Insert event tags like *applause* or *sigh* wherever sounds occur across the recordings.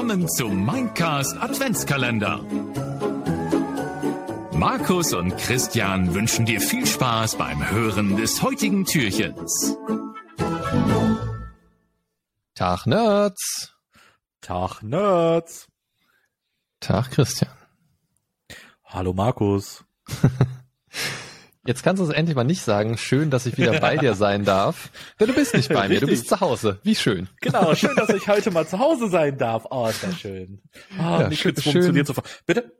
willkommen zum Mindcast Adventskalender. Markus und Christian wünschen dir viel Spaß beim Hören des heutigen Türchens. Tag Nerds. Tag Nerds. Tag Christian. Hallo Markus. *laughs* Jetzt kannst du es endlich mal nicht sagen. Schön, dass ich wieder bei dir sein darf. Denn du bist nicht bei mir, du bist zu Hause. Wie schön. Genau, schön, dass ich heute mal zu Hause sein darf. Oh, ist das schön. Oh, Ja, nicht schön- schön. zu fahren. Bitte?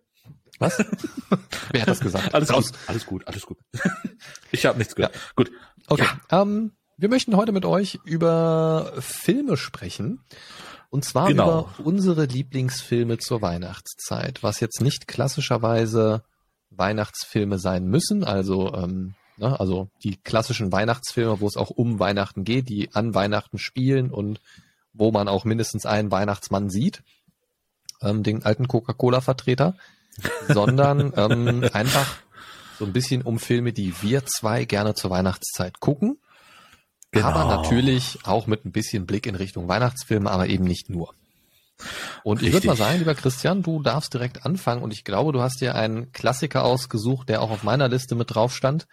Was? *laughs* Wer hat das gesagt? Alles Raus. gut, alles gut, alles gut. *laughs* Ich habe nichts gehört. Gut. Okay. Ähm, wir möchten heute mit euch über Filme sprechen. Und zwar Genau. über unsere Lieblingsfilme zur Weihnachtszeit, was jetzt nicht klassischerweise Weihnachtsfilme sein müssen, also ähm, ne, also die klassischen Weihnachtsfilme, wo es auch um Weihnachten geht, die an Weihnachten spielen und wo man auch mindestens einen Weihnachtsmann sieht, ähm, den alten Coca-Cola-Vertreter, *laughs* sondern ähm, einfach so ein bisschen um Filme, die wir zwei gerne zur Weihnachtszeit gucken. Aber Genau. natürlich auch mit ein bisschen Blick in Richtung Weihnachtsfilme, aber eben nicht nur. Und ich würde mal sagen, lieber Christian, du darfst direkt anfangen und ich glaube, du hast dir einen Klassiker ausgesucht, der auch auf meiner Liste mit drauf stand,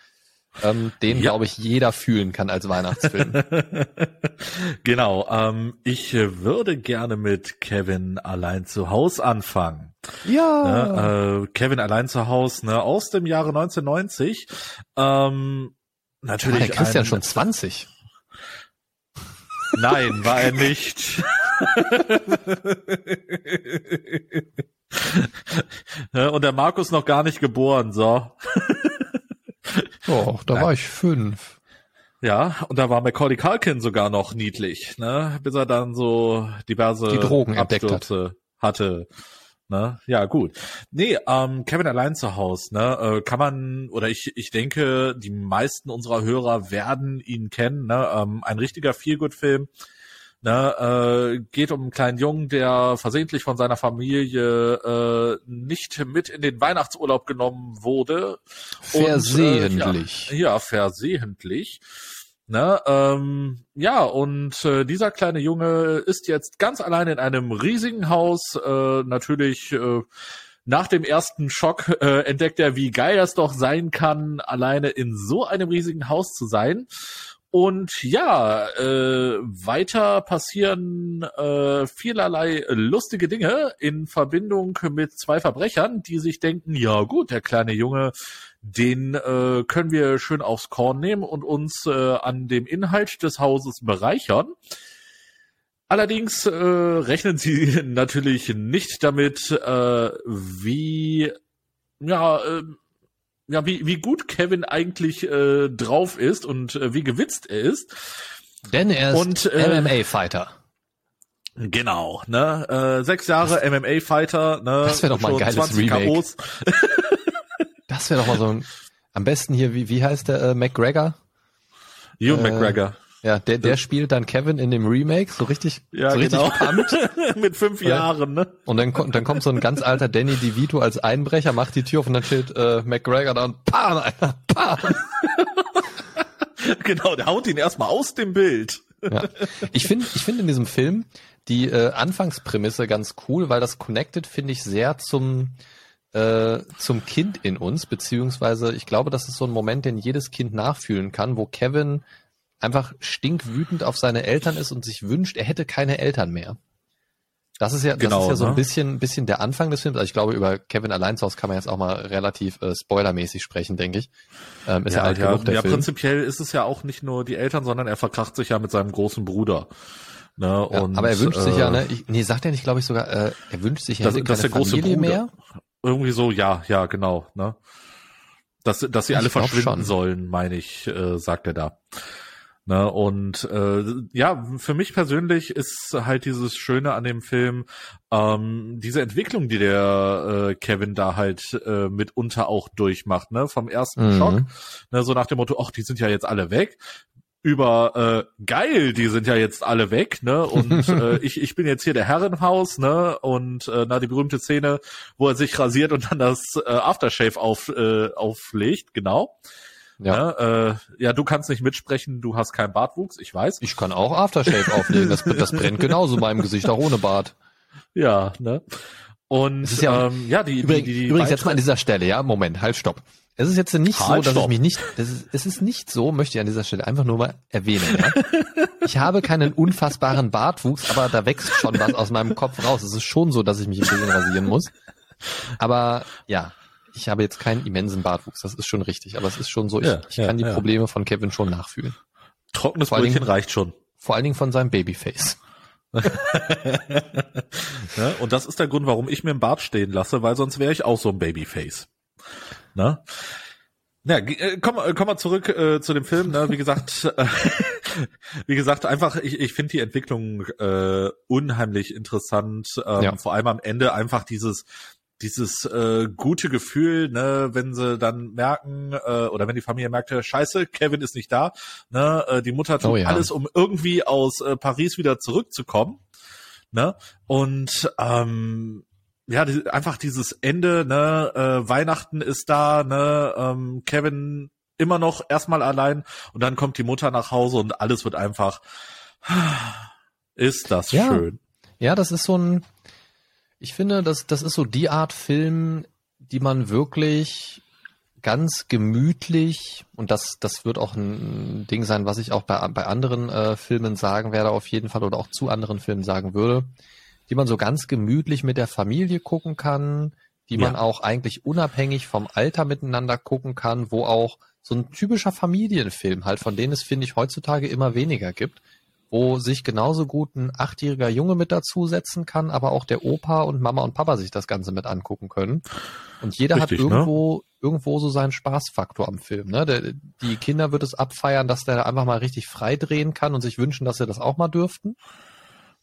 ähm, den, Ja. glaube ich, jeder fühlen kann als Weihnachtsfilm. *laughs* genau, ähm, ich äh, würde gerne mit Kevin allein zu Haus anfangen. ja. Ne, äh, Kevin allein zu Haus, ne, aus dem Jahre 1990. Ähm, War natürlich der Christian ein, schon 20. Nein, war er nicht. *laughs* Und der Markus noch gar nicht geboren, so. Doch, da Nein. war ich fünf. Ja, und da war Macaulay Culkin sogar noch niedlich, ne? Bis er dann so diverse Die Drogen entdeckt hat. Abstürze hatte. Ne? Ja, gut. Nee, ähm, Kevin allein zu Haus, ne? Äh, kann man, oder ich, ich denke, die meisten unserer Hörer werden ihn kennen, ne? Ähm, ein richtiger Feelgood-Film. Ne, äh, geht um einen kleinen Jungen, der versehentlich von seiner Familie äh, nicht mit in den Weihnachtsurlaub genommen wurde. Und, äh, Versehentlich. ja, ja, versehentlich. Ne, ähm, ja, und äh, dieser kleine Junge ist jetzt ganz allein in einem riesigen Haus. Äh, natürlich äh, nach dem ersten Schock äh, entdeckt er, wie geil es doch sein kann, alleine in so einem riesigen Haus zu sein. Und ja, äh, weiter passieren äh, vielerlei lustige Dinge in Verbindung mit zwei Verbrechern, die sich denken, ja gut, der kleine Junge, den äh, können wir schön aufs Korn nehmen und uns äh, an dem Inhalt des Hauses bereichern. Allerdings äh, rechnen sie *laughs* natürlich nicht damit, äh, wie ja, äh, ja, wie, wie gut Kevin eigentlich äh, drauf ist und äh, wie gewitzt er ist. Denn er ist Und, äh, MMA-Fighter. Genau, ne? Äh, sechs Jahre MMA-Fighter, ne? das wär doch mal ein geiles 20 Remake. *laughs* Das wäre doch mal so ein, am besten hier, wie, wie heißt der, äh, McGregor? Ewan Äh, McGregor. Ja, der, der spielt dann Kevin in dem Remake, so richtig, Ja, so richtig genau. pumpt. *laughs* Mit fünf Ja. Jahren, ne? Und dann, kommt- dann kommt so ein ganz alter Danny DeVito als Einbrecher, macht die Tür auf und dann steht äh, McGregor da und pam, Alter, pam. *laughs* Genau, der haut ihn erstmal aus dem Bild. Ja. Ich finde ich finde in diesem Film die äh, Anfangsprämisse ganz cool, weil das connected, finde ich, sehr zum, äh, zum Kind in uns, beziehungsweise ich glaube, das ist so ein Moment, den jedes Kind nachfühlen kann, wo Kevin einfach stinkwütend auf seine Eltern ist und sich wünscht, er hätte keine Eltern mehr. Das ist ja, das Genau, ist ja so ein ne? bisschen, bisschen der Anfang des Films. Also ich glaube, über Kevin allein zu Hause kann man jetzt auch mal relativ äh, spoilermäßig sprechen, denke ich. Ähm, ist ja, alt ja, genug, der ja Film. prinzipiell ist es ja auch nicht nur die Eltern, sondern er verkracht sich ja mit seinem großen Bruder. Ne? Ja, und, aber er wünscht sich ja, äh, ne, ich, nee, sagt er nicht, glaube ich sogar, äh, er wünscht sich, er Das- hätte das keine der große Familie Bruder. mehr. Irgendwie so, ja, ja, genau. Ne? Dass, dass sie Ich alle verschwinden schon. sollen, meine ich, äh, sagt er da. Ne, und äh, ja, für mich persönlich ist halt dieses Schöne an dem Film, ähm, diese Entwicklung, die der äh, Kevin da halt äh, mitunter auch durchmacht, ne? Vom ersten Mhm. Schock, ne, so nach dem Motto, ach, die sind ja jetzt alle weg, über äh, geil, die sind ja jetzt alle weg, ne? Und *laughs* äh, ich, ich bin jetzt hier der Herr im Haus, ne? Und äh, na die berühmte Szene, wo er sich rasiert und dann das äh, Aftershave auf, äh, auflegt, genau. Ja. Ne? Äh, ja, du kannst nicht mitsprechen, du hast keinen Bartwuchs, ich weiß. Ich kann auch Aftershave auflegen. Das, das brennt genauso in meinem Gesicht, auch ohne Bart. Ja, ne? Und Es ist ja- ähm, ja, die, Übrigens, die, die übrigens jetzt mal an dieser Stelle, ja, Moment, halt, stopp. Es ist jetzt nicht so, Halt, dass ich stopp. mich nicht, das ist, es ist nicht so, möchte ich an dieser Stelle einfach nur mal erwähnen, ja. Ich habe keinen unfassbaren Bartwuchs, aber da wächst schon was aus meinem Kopf raus. Es ist schon so, dass ich mich ein bisschen rasieren muss. Aber ja, ich habe jetzt keinen immensen Bartwuchs, das ist schon richtig. Aber es ist schon so, ich, Ja, ich kann die. Probleme von Kevin schon nachfühlen. trockenes vor Brötchen Dingen- reicht schon. Vor allen Dingen von seinem Babyface. *laughs* Ne? Und das ist der Grund, warum ich mir einen Bart stehen lasse, weil sonst wäre ich auch so ein Babyface. Ne? Ja, ge- äh, komm, äh, komm mal zurück äh, zu dem Film. Ne? Wie gesagt, äh, *laughs* wie gesagt, einfach, ich, ich finde die Entwicklung äh, unheimlich interessant. Ähm, Ja. Vor allem am Ende einfach dieses dieses äh, gute Gefühl, ne, wenn sie dann merken äh, oder wenn die Familie merkte, Scheiße, Kevin ist nicht da, ne, äh, die Mutter tut Oh ja. alles, um irgendwie aus äh, Paris wieder zurückzukommen, ne, und ähm, ja, die, einfach dieses Ende, ne, äh, Weihnachten ist da, ne, ähm, Kevin immer noch erstmal allein und dann kommt die Mutter nach Hause und alles wird einfach, ist das Ja. schön. Ja, das ist so ein, ich finde, das, das ist so die Art Film, die man wirklich ganz gemütlich, und das, das wird auch ein Ding sein, was ich auch bei, bei anderen äh, Filmen sagen werde, auf jeden Fall, oder auch zu anderen Filmen sagen würde, die man so ganz gemütlich mit der Familie gucken kann, die man Ja. auch eigentlich unabhängig vom Alter miteinander gucken kann, wo auch so ein typischer Familienfilm halt, von denen es, finde ich, heutzutage immer weniger gibt, wo sich genauso gut ein achtjähriger Junge mit dazusetzen kann, aber auch der Opa und Mama und Papa sich das Ganze mit angucken können. Und jeder Richtig, hat ne? irgendwo, irgendwo so seinen Spaßfaktor am Film. Ne? Der, die Kinder wird es abfeiern, dass der einfach mal richtig frei drehen kann und sich wünschen, dass sie das auch mal dürften.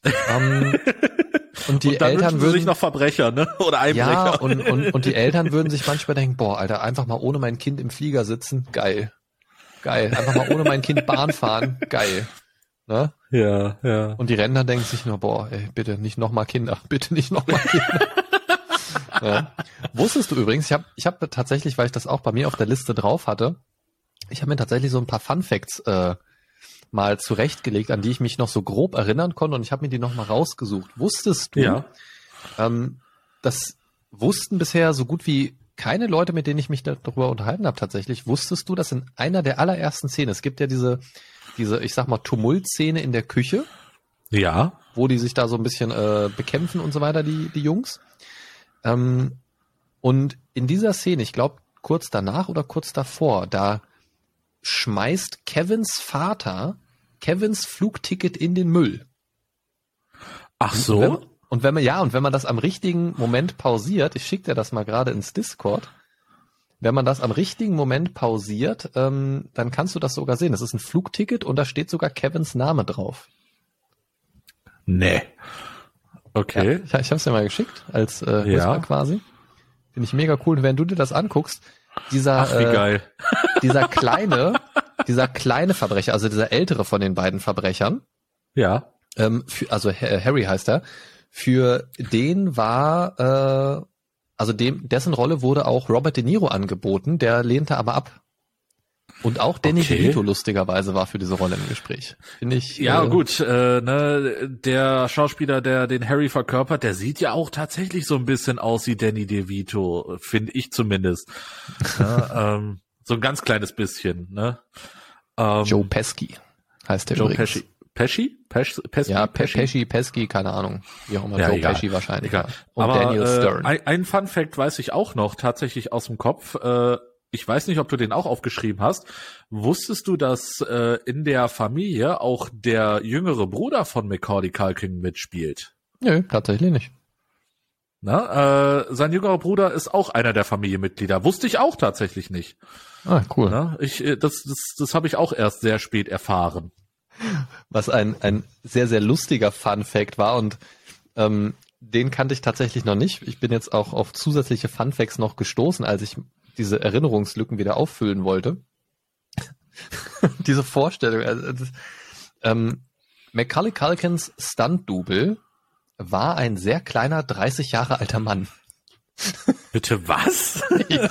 ähm, *laughs* und die und Eltern würden sich noch Verbrecher, ne? *laughs* Oder Einbrecher. ja, und, und, und die Eltern würden sich manchmal denken, boah, Alter, einfach mal ohne mein Kind im Flieger sitzen, geil. Geil. Einfach mal ohne mein Kind Bahn fahren, geil. Ne? ja, ja. Und die Rentner denken sich nur, boah, ey, bitte nicht nochmal Kinder, *laughs* bitte nicht nochmal Kinder. *laughs* ja. Wusstest du übrigens, ich habe ich hab tatsächlich, weil ich das auch bei mir auf der Liste drauf hatte, ich habe mir tatsächlich so ein paar Fun Facts äh, mal zurechtgelegt, an die ich mich noch so grob erinnern konnte und ich habe mir die noch mal rausgesucht. Wusstest du, Ja. ähm, das wussten bisher so gut wie keine Leute, mit denen ich mich darüber unterhalten habe tatsächlich, wusstest du, dass in einer der allerersten Szenen, es gibt ja diese, diese, ich sag mal, Tumultszene in der Küche, Ja. wo die sich da so ein bisschen äh, bekämpfen und so weiter, die, die Jungs. Ähm, und in dieser Szene, ich glaube kurz danach oder kurz davor, da schmeißt Kevins Vater Kevins Flugticket in den Müll. Ach Und wenn, so. und wenn man, ja, und wenn man das am richtigen Moment pausiert, ich schicke dir das mal gerade ins Discord, wenn man das am richtigen Moment pausiert, ähm, dann kannst du das sogar sehen. Das ist ein Flugticket und da steht sogar Kevins Name drauf. Nee. Okay. Ja, ich, ich habe es dir mal geschickt, als äh, Ja. Whisper quasi. Finde ich mega cool. Und wenn du dir das anguckst, dieser, Ach, äh, *laughs* dieser kleine, dieser kleine Verbrecher, also dieser ältere von den beiden Verbrechern, Ja. ähm, für, also Ha- Harry heißt er, für den war, äh, also dem, dessen Rolle wurde auch Robert De Niro angeboten, der lehnte aber ab. Und auch Danny Okay. DeVito lustigerweise war für diese Rolle im Gespräch. Finde ich. Ja, äh, gut, äh, ne, der Schauspieler, der den Harry verkörpert, der sieht ja auch tatsächlich so ein bisschen aus wie Danny DeVito, finde ich zumindest. ja, *laughs* ähm, so ein ganz kleines bisschen, ne? Ähm, Joe Pesci heißt der Joe übrigens. Pesci. Pesci? Pesci? Pesci? Ja, Pe Pesci, Pesci, keine Ahnung. Wie auch immer. Ja, Joe egal. Pesci wahrscheinlich. Egal. Und Aber Daniel Stern. Äh, ein, ein Fun Fact weiß ich auch noch tatsächlich aus dem Kopf. Äh, ich weiß nicht, ob du den auch aufgeschrieben hast. Wusstest du, dass äh, in der Familie auch der jüngere Bruder von Macaulay Culkin mitspielt? Nö, tatsächlich nicht. Na, äh, sein jüngerer Bruder ist auch einer der Familienmitglieder. Wusste ich auch tatsächlich nicht. Ah, cool. Na, ich, äh, das, das, das habe ich auch erst sehr spät erfahren. Was ein, ein sehr, sehr lustiger Fun Fact war und ähm, den kannte ich tatsächlich noch nicht. Ich bin jetzt auch auf zusätzliche Fun Facts noch gestoßen, als ich diese Erinnerungslücken wieder auffüllen wollte. *laughs* diese Vorstellung. Also, das, ähm, Macaulay Culkins Stunt-Double war ein sehr kleiner, 30 Jahre alter Mann. Bitte was? *laughs* Ja.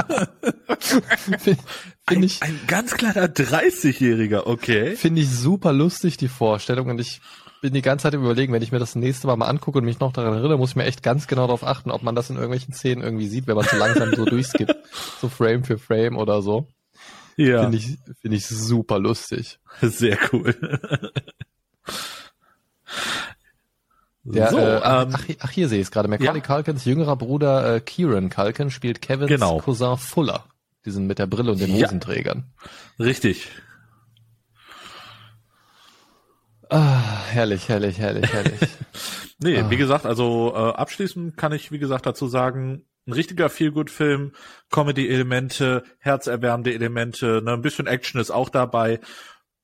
Finde Ein, ich, ein ganz kleiner 30-Jähriger, okay. finde ich super lustig, die Vorstellung. Und ich bin die ganze Zeit im Überlegen, wenn ich mir das nächste Mal mal angucke und mich noch daran erinnere, muss ich mir echt ganz genau darauf achten, ob man das in irgendwelchen Szenen irgendwie sieht, wenn man so langsam so durchskippt. *laughs* So Frame für Frame oder so. Ja, Finde ich, finde ich super lustig. sehr cool. Der, so, äh, ähm, ach, ach, hier sehe ich es gerade. Macaulay ja. Culkins jüngerer Bruder äh, Kieran Culkin spielt Kevins Genau. Cousin Fuller. Diesen mit der Brille und den Ja. Hosenträgern. richtig. Ah, herrlich, herrlich, herrlich, herrlich. *laughs* Nee, Ah. wie gesagt, also äh, abschließend kann ich, wie gesagt, dazu sagen, ein richtiger Feel-Good-Film, Comedy-Elemente, herzerwärmende Elemente, ne, ein bisschen Action ist auch dabei.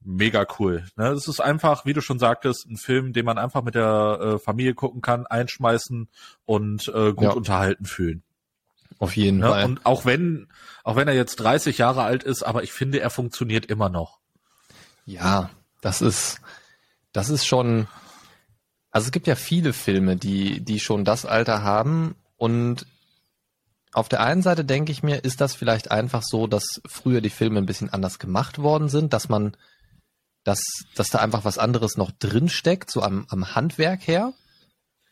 Mega cool. Ne? Es ist einfach, wie du schon sagtest, ein Film, den man einfach mit der äh, Familie gucken kann, einschmeißen und äh, gut Ja. unterhalten fühlen. Auf jeden Ne? Fall. Und auch wenn, auch wenn er jetzt 30 Jahre alt ist, aber ich finde, er funktioniert immer noch. Ja, das ist, das ist schon, also es gibt ja viele Filme, die, die schon das Alter haben und auf der einen Seite denke ich mir, ist das vielleicht einfach so, dass früher die Filme ein bisschen anders gemacht worden sind, dass man, dass, dass da einfach was anderes noch drin steckt, so am, am Handwerk her?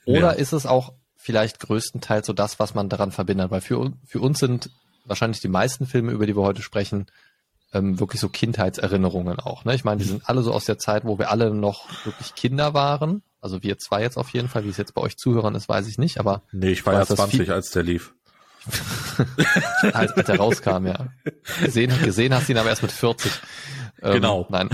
Oder Ja. ist es auch vielleicht größtenteils so das, was man daran verbindet? Weil für, für uns sind wahrscheinlich die meisten Filme, über die wir heute sprechen, ähm, wirklich so Kindheitserinnerungen auch. Ne? Ich meine, die sind alle so aus der Zeit, wo wir alle noch wirklich Kinder waren. Also wir zwei jetzt auf jeden Fall, wie es jetzt bei euch Zuhörern ist, weiß ich nicht, aber Nee, ich war ja dass 20, viel- als der lief. *laughs* als, als er rauskam, ja. Gesehen, gesehen hast du ihn aber erst mit 40. Ähm, Genau. Nein.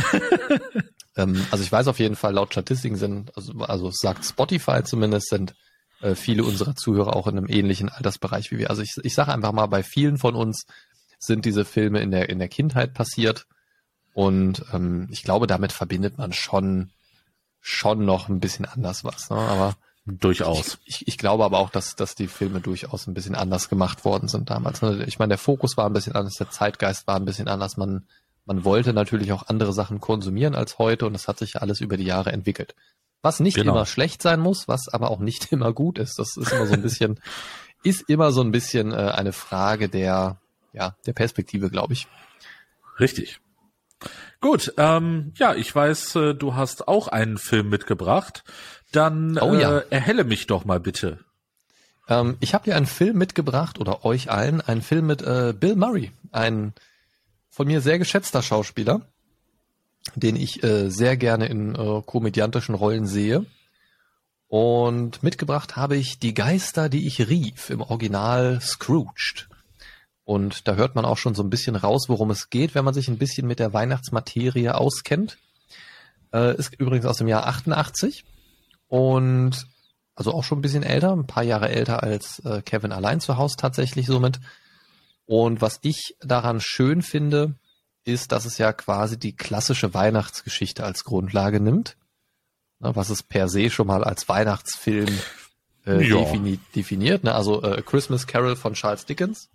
*laughs* ähm, also ich weiß auf jeden Fall, laut Statistiken sind, also, also sagt Spotify zumindest, sind äh, viele unserer Zuhörer auch in einem ähnlichen Altersbereich wie wir. Also ich, ich sage einfach mal, bei vielen von uns sind diese Filme in der, in der Kindheit passiert. Und ähm, ich glaube, damit verbindet man schon, schon noch ein bisschen anders was. Ne? Aber Durchaus. ich, ich glaube aber auch, dass, dass die Filme durchaus ein bisschen anders gemacht worden sind damals. ne? Ich meine, der Fokus war ein bisschen anders, der Zeitgeist war ein bisschen anders. Man, man wollte natürlich auch andere Sachen konsumieren als heute und das hat sich ja alles über die Jahre entwickelt. Was nicht Genau. immer schlecht sein muss, was aber auch nicht *laughs* immer gut ist. Das ist immer so ein bisschen, *laughs* ist immer so ein bisschen äh, eine Frage der, ja, der Perspektive, glaube ich. Richtig. Gut, ähm, ja, ich weiß, äh, du hast auch einen Film mitgebracht. Dann Oh ja. äh, erhelle mich doch mal bitte. Ähm, ich habe hier einen Film mitgebracht oder euch allen einen Film mit äh, Bill Murray, ein von mir sehr geschätzter Schauspieler, den ich äh, sehr gerne in äh, komödiantischen Rollen sehe. Und mitgebracht habe ich Die Geister, die ich rief, im Original Scrooged. Und da hört man auch schon so ein bisschen raus, worum es geht, wenn man sich ein bisschen mit der Weihnachtsmaterie auskennt. Äh, ist übrigens aus dem Jahr 88 und also auch schon ein bisschen älter, ein paar Jahre älter als äh, Kevin allein zu Hause tatsächlich somit. Und was ich daran schön finde, ist, dass es ja quasi die klassische Weihnachtsgeschichte als Grundlage nimmt, ne, was es per se schon mal als Weihnachtsfilm äh, Ja. defini definiert. Ne? Also äh, A Christmas Carol von Charles Dickens.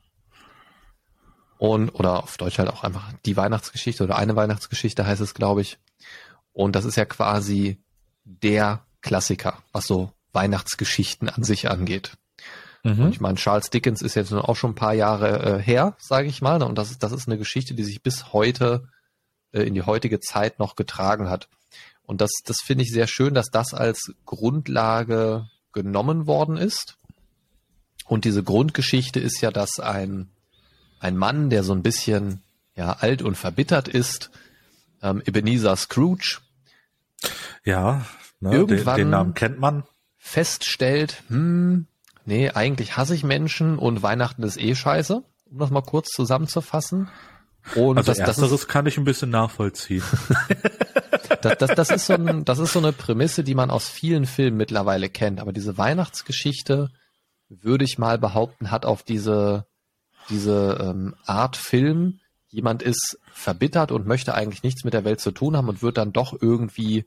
Und, oder auf Deutsch halt auch einfach die Weihnachtsgeschichte oder eine Weihnachtsgeschichte heißt es, glaube ich. Und das ist ja quasi der Klassiker, was so Weihnachtsgeschichten an sich angeht. Und ich meine, Charles Dickens ist jetzt auch schon ein paar Jahre äh, her, sage ich mal. Ne? Und das ist, das ist eine Geschichte, die sich bis heute äh, in die heutige Zeit noch getragen hat. Und das, das finde ich sehr schön, dass das als Grundlage genommen worden ist. Und diese Grundgeschichte ist ja, dass ein, ein Mann, der so ein bisschen ja, alt und verbittert ist, ähm, Ebenezer Scrooge, Ja, ne, den, Irgendwann- den Namen kennt man. feststellt, hm, nee, eigentlich hasse ich Menschen und Weihnachten ist eh scheiße, um das mal kurz zusammenzufassen. Und Also das, das, ist, kann ich ein bisschen nachvollziehen. *laughs* das, das, das, ist so ein, das ist so eine Prämisse, die man aus vielen Filmen mittlerweile kennt. Aber diese Weihnachtsgeschichte, würde ich mal behaupten, hat auf diese, diese ähm, Art Film, jemand ist verbittert und möchte eigentlich nichts mit der Welt zu tun haben und wird dann doch irgendwie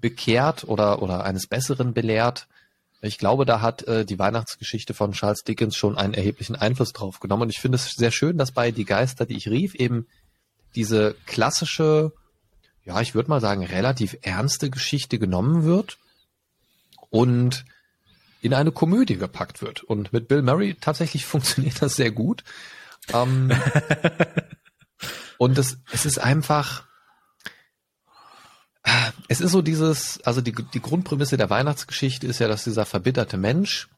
bekehrt oder, oder eines Besseren belehrt. Ich glaube, da hat äh, die Weihnachtsgeschichte von Charles Dickens schon einen erheblichen Einfluss drauf genommen. Und ich finde es sehr schön, dass bei Die Geister, die ich rief, eben diese klassische, ja, ich würde mal sagen, relativ ernste Geschichte genommen wird und in eine Komödie gepackt wird. Und mit Bill Murray tatsächlich *laughs* funktioniert das sehr gut. Ähm, *laughs* und es, es ist einfach, es ist so dieses, also die, die Grundprämisse der Weihnachtsgeschichte ist ja, dass dieser verbitterte Mensch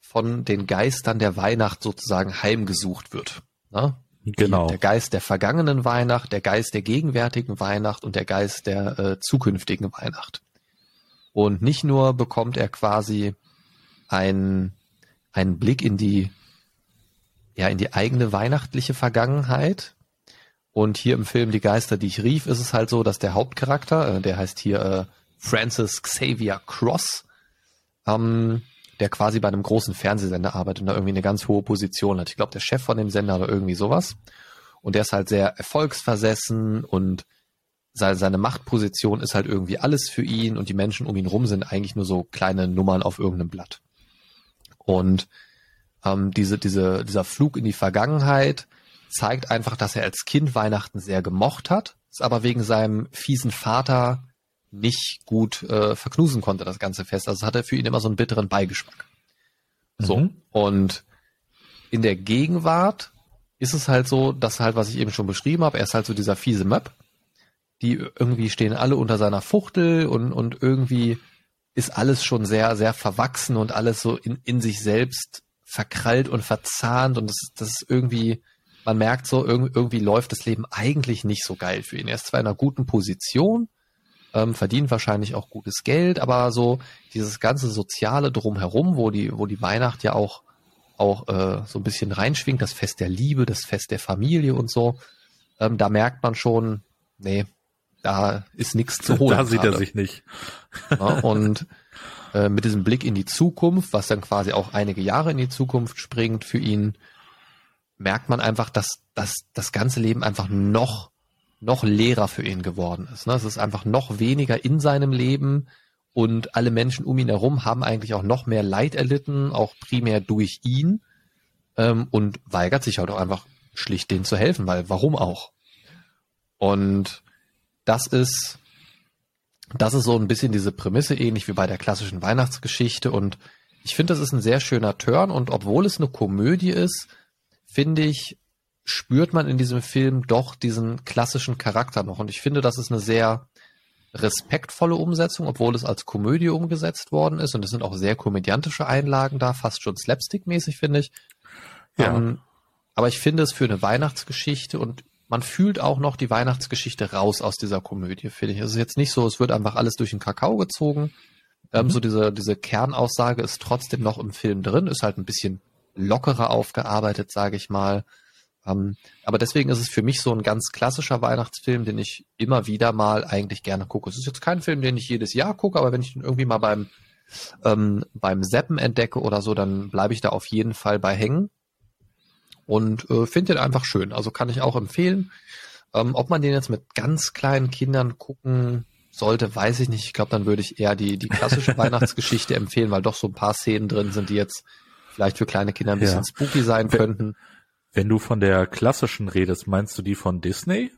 von den Geistern der Weihnacht sozusagen heimgesucht wird. Ne? Genau. Der Geist der vergangenen Weihnacht, der Geist der gegenwärtigen Weihnacht und der Geist der äh, zukünftigen Weihnacht. Und nicht nur bekommt er quasi ein, einen Blick in die, ja, in die eigene weihnachtliche Vergangenheit. Und hier im Film Die Geister, die ich rief, ist es halt so, dass der Hauptcharakter, äh, der heißt hier äh, Francis Xavier Cross, ähm, der quasi bei einem großen Fernsehsender arbeitet und da irgendwie eine ganz hohe Position hat. Ich glaube, der Chef von dem Sender oder irgendwie sowas. Und der ist halt sehr erfolgsversessen und seine Machtposition ist halt irgendwie alles für ihn und die Menschen um ihn rum sind eigentlich nur so kleine Nummern auf irgendeinem Blatt. Und ähm, diese, diese, dieser Flug in die Vergangenheit zeigt einfach, dass er als Kind Weihnachten sehr gemocht hat, es aber wegen seinem fiesen Vater nicht gut äh, verknusen konnte, das ganze Fest. Also hat er für ihn immer so einen bitteren Beigeschmack. Mhm. So. Und in der Gegenwart ist es halt so, dass halt, was ich eben schon beschrieben habe, er ist halt so dieser fiese Möb. Die irgendwie stehen alle unter seiner Fuchtel und, und irgendwie ist alles schon sehr, sehr verwachsen und alles so in, in sich selbst verkrallt und verzahnt und das, das ist irgendwie, man merkt so, irgendwie, irgendwie läuft das Leben eigentlich nicht so geil für ihn. Er ist zwar in einer guten Position, ähm, verdient wahrscheinlich auch gutes Geld, aber so dieses ganze Soziale drumherum, wo die, wo die Weihnacht ja auch, auch äh, so ein bisschen reinschwingt, das Fest der Liebe, das Fest der Familie und so, ähm, da merkt man schon, nee, da ist nichts zu *laughs* holen. Da sieht gerade. er sich nicht. Ja, und äh, mit diesem Blick in die Zukunft, was dann quasi auch einige Jahre in die Zukunft springt für ihn, merkt man einfach, dass, dass das ganze Leben einfach noch, noch leerer für ihn geworden ist. Ne? Es ist einfach noch weniger in seinem Leben und alle Menschen um ihn herum haben eigentlich auch noch mehr Leid erlitten, auch primär durch ihn ähm, und weigert sich halt auch einfach schlicht denen zu helfen, weil warum auch? Und das ist, das ist so ein bisschen diese Prämisse, ähnlich wie bei der klassischen Weihnachtsgeschichte. Und ich finde, das ist ein sehr schöner Turn. Und obwohl es eine Komödie ist, finde ich, spürt man in diesem Film doch diesen klassischen Charakter noch. Und ich finde, das ist eine sehr respektvolle Umsetzung, obwohl es als Komödie umgesetzt worden ist. Und es sind auch sehr komödiantische Einlagen da, fast schon slapstick-mäßig, finde ich. Ja. Ähm, aber ich finde es für eine Weihnachtsgeschichte und man fühlt auch noch die Weihnachtsgeschichte raus aus dieser Komödie, finde ich. Es ist jetzt nicht so, es wird einfach alles durch den Kakao gezogen. Ähm, mhm. So diese, diese Kernaussage ist trotzdem noch im Film drin, ist halt ein bisschen lockerer aufgearbeitet, sage ich mal. Ähm, aber deswegen ist es für mich so ein ganz klassischer Weihnachtsfilm, den ich immer wieder mal eigentlich gerne gucke. Es ist jetzt kein Film, den ich jedes Jahr gucke, aber wenn ich den irgendwie mal beim, ähm, beim Seppen entdecke oder so, dann bleibe ich da auf jeden Fall bei hängen und äh, finde den einfach schön. Also kann ich auch empfehlen. Ähm, ob man den jetzt mit ganz kleinen Kindern gucken sollte, weiß ich nicht. Ich glaube, dann würde ich eher die, die klassische *laughs* Weihnachtsgeschichte empfehlen, weil doch so ein paar Szenen drin sind, die jetzt vielleicht für kleine Kinder ein bisschen ja. spooky sein wenn, könnten. Wenn du von der klassischen redest, meinst du die von Disney?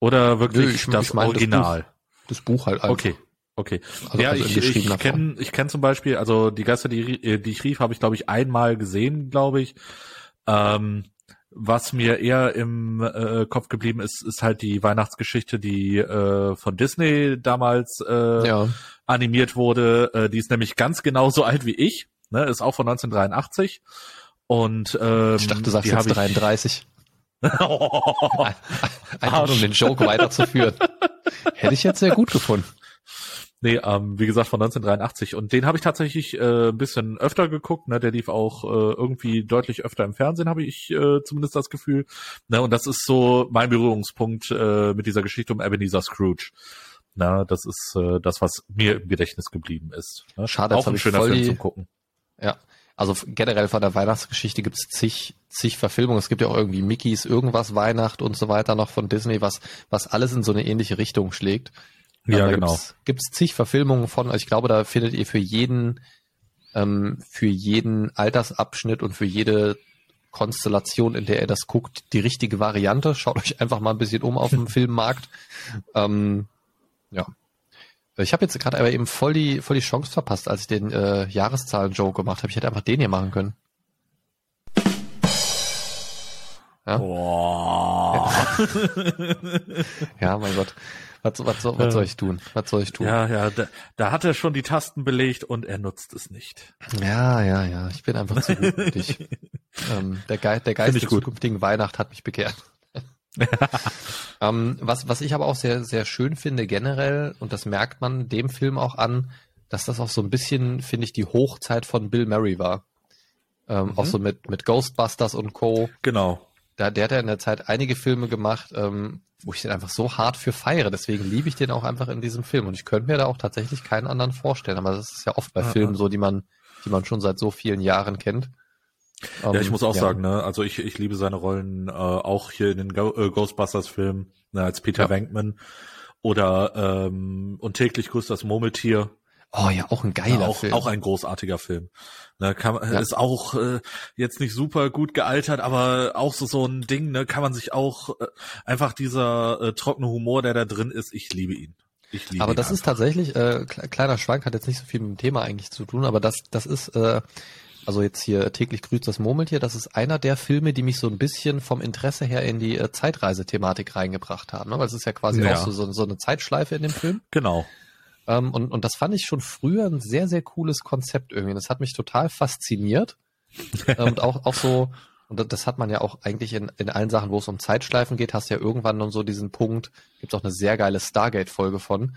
Oder wirklich Nö, ich, das ich mein, Original? Das Buch, das Buch halt einfach. Okay. Okay. Also ja, ich, ich kenne ich kenn zum Beispiel, also die Geister, die, die ich rief, habe ich, glaube ich, einmal gesehen, glaube ich. Ähm, was mir eher im äh, Kopf geblieben ist, ist halt die Weihnachtsgeschichte, die äh, von Disney damals äh, ja. animiert wurde. Äh, die ist nämlich ganz genauso alt wie ich, ne? ist auch von 1983. Und ähm, ich dachte, du sagst jetzt 33. Einfach um den Joke weiterzuführen. Hätte ich jetzt sehr gut gefunden. Nee, ähm, wie gesagt von 1983 und den habe ich tatsächlich äh, ein bisschen öfter geguckt, ne, der lief auch äh, irgendwie deutlich öfter im Fernsehen, habe ich äh, zumindest das Gefühl. Ne, und das ist so mein Berührungspunkt äh, mit dieser Geschichte um Ebenezer Scrooge. Na, das ist äh, das, was mir im Gedächtnis geblieben ist. Ne? Schade, auch ein schöner Film die... zum Gucken. Ja, also generell von der Weihnachtsgeschichte gibt's zig, zig Verfilmungen. Es gibt ja auch irgendwie Mickeys irgendwas Weihnacht und so weiter noch von Disney, was, was alles in so eine ähnliche Richtung schlägt. Ja, da genau. Gibt es zig Verfilmungen von, also ich glaube, da findet ihr für jeden, ähm, für jeden Altersabschnitt und für jede Konstellation, in der ihr das guckt, die richtige Variante. Schaut euch einfach mal ein bisschen um auf dem *laughs* Filmmarkt. Ähm, ja. Ich habe jetzt gerade aber eben voll die, voll die Chance verpasst, als ich den äh, Jahreszahlen-Joke gemacht habe. Ich hätte einfach den hier machen können. Ja, Boah. ja mein Gott. Was, was, soll- was soll ich tun? Was soll ich tun? Ja, ja, da, da hat er schon die Tasten belegt und er nutzt es nicht. Ja, ja, ja. Ich bin einfach zu gutmütig. *laughs* ähm, der, Ge der Geist der zukünftigen Weihnacht hat mich bekehrt. *laughs* ähm, was, was ich aber auch sehr, sehr schön finde generell, und das merkt man dem Film auch an, dass das auch so ein bisschen, finde ich, die Hochzeit von Bill Murray war. Ähm, Auch so mit, mit Ghostbusters und Co. Genau. Da, der hat ja in der Zeit einige Filme gemacht, ähm, wo ich den einfach so hart für feiere. Deswegen liebe ich den auch einfach in diesem Film. Und ich könnte mir da auch tatsächlich keinen anderen vorstellen. Aber das ist ja oft bei Ja, Filmen so, die man, die man schon seit so vielen Jahren kennt. Ja, ich Ähm, muss auch ja. sagen, ne, also ich, ich liebe seine Rollen äh, auch hier in den Go äh, Ghostbusters-Filmen, ne, als Peter Ja. Venkman oder ähm, und täglich grüßt das Murmeltier. Oh ja, auch ein geiler Ja, auch, Film. auch ein großartiger Film. Ne, kann, Ja. Ist auch äh, jetzt nicht super gut gealtert, aber auch so so ein Ding, ne, kann man sich auch äh, einfach dieser äh, trockene Humor, der da drin ist, ich liebe ihn. Ich liebe aber ihn das ist einfach. tatsächlich, äh, kle- kleiner Schwank, hat jetzt nicht so viel mit dem Thema eigentlich zu tun, aber das, das ist, äh, also jetzt hier täglich grüßt das Murmeltier, das ist einer der Filme, die mich so ein bisschen vom Interesse her in die äh, Zeitreisethematik reingebracht haben, ne? weil es ist ja quasi Ja. auch so, so, so eine Zeitschleife in dem Film. Genau. Ähm, und, und das fand ich schon früher ein sehr, sehr cooles Konzept irgendwie. Das hat mich total fasziniert. *laughs* Ähm, und auch, auch so, und das- hat man ja auch eigentlich in, in allen Sachen, wo es um Zeitschleifen geht, hast du ja irgendwann dann so diesen Punkt, gibt auch eine sehr geile Stargate-Folge von,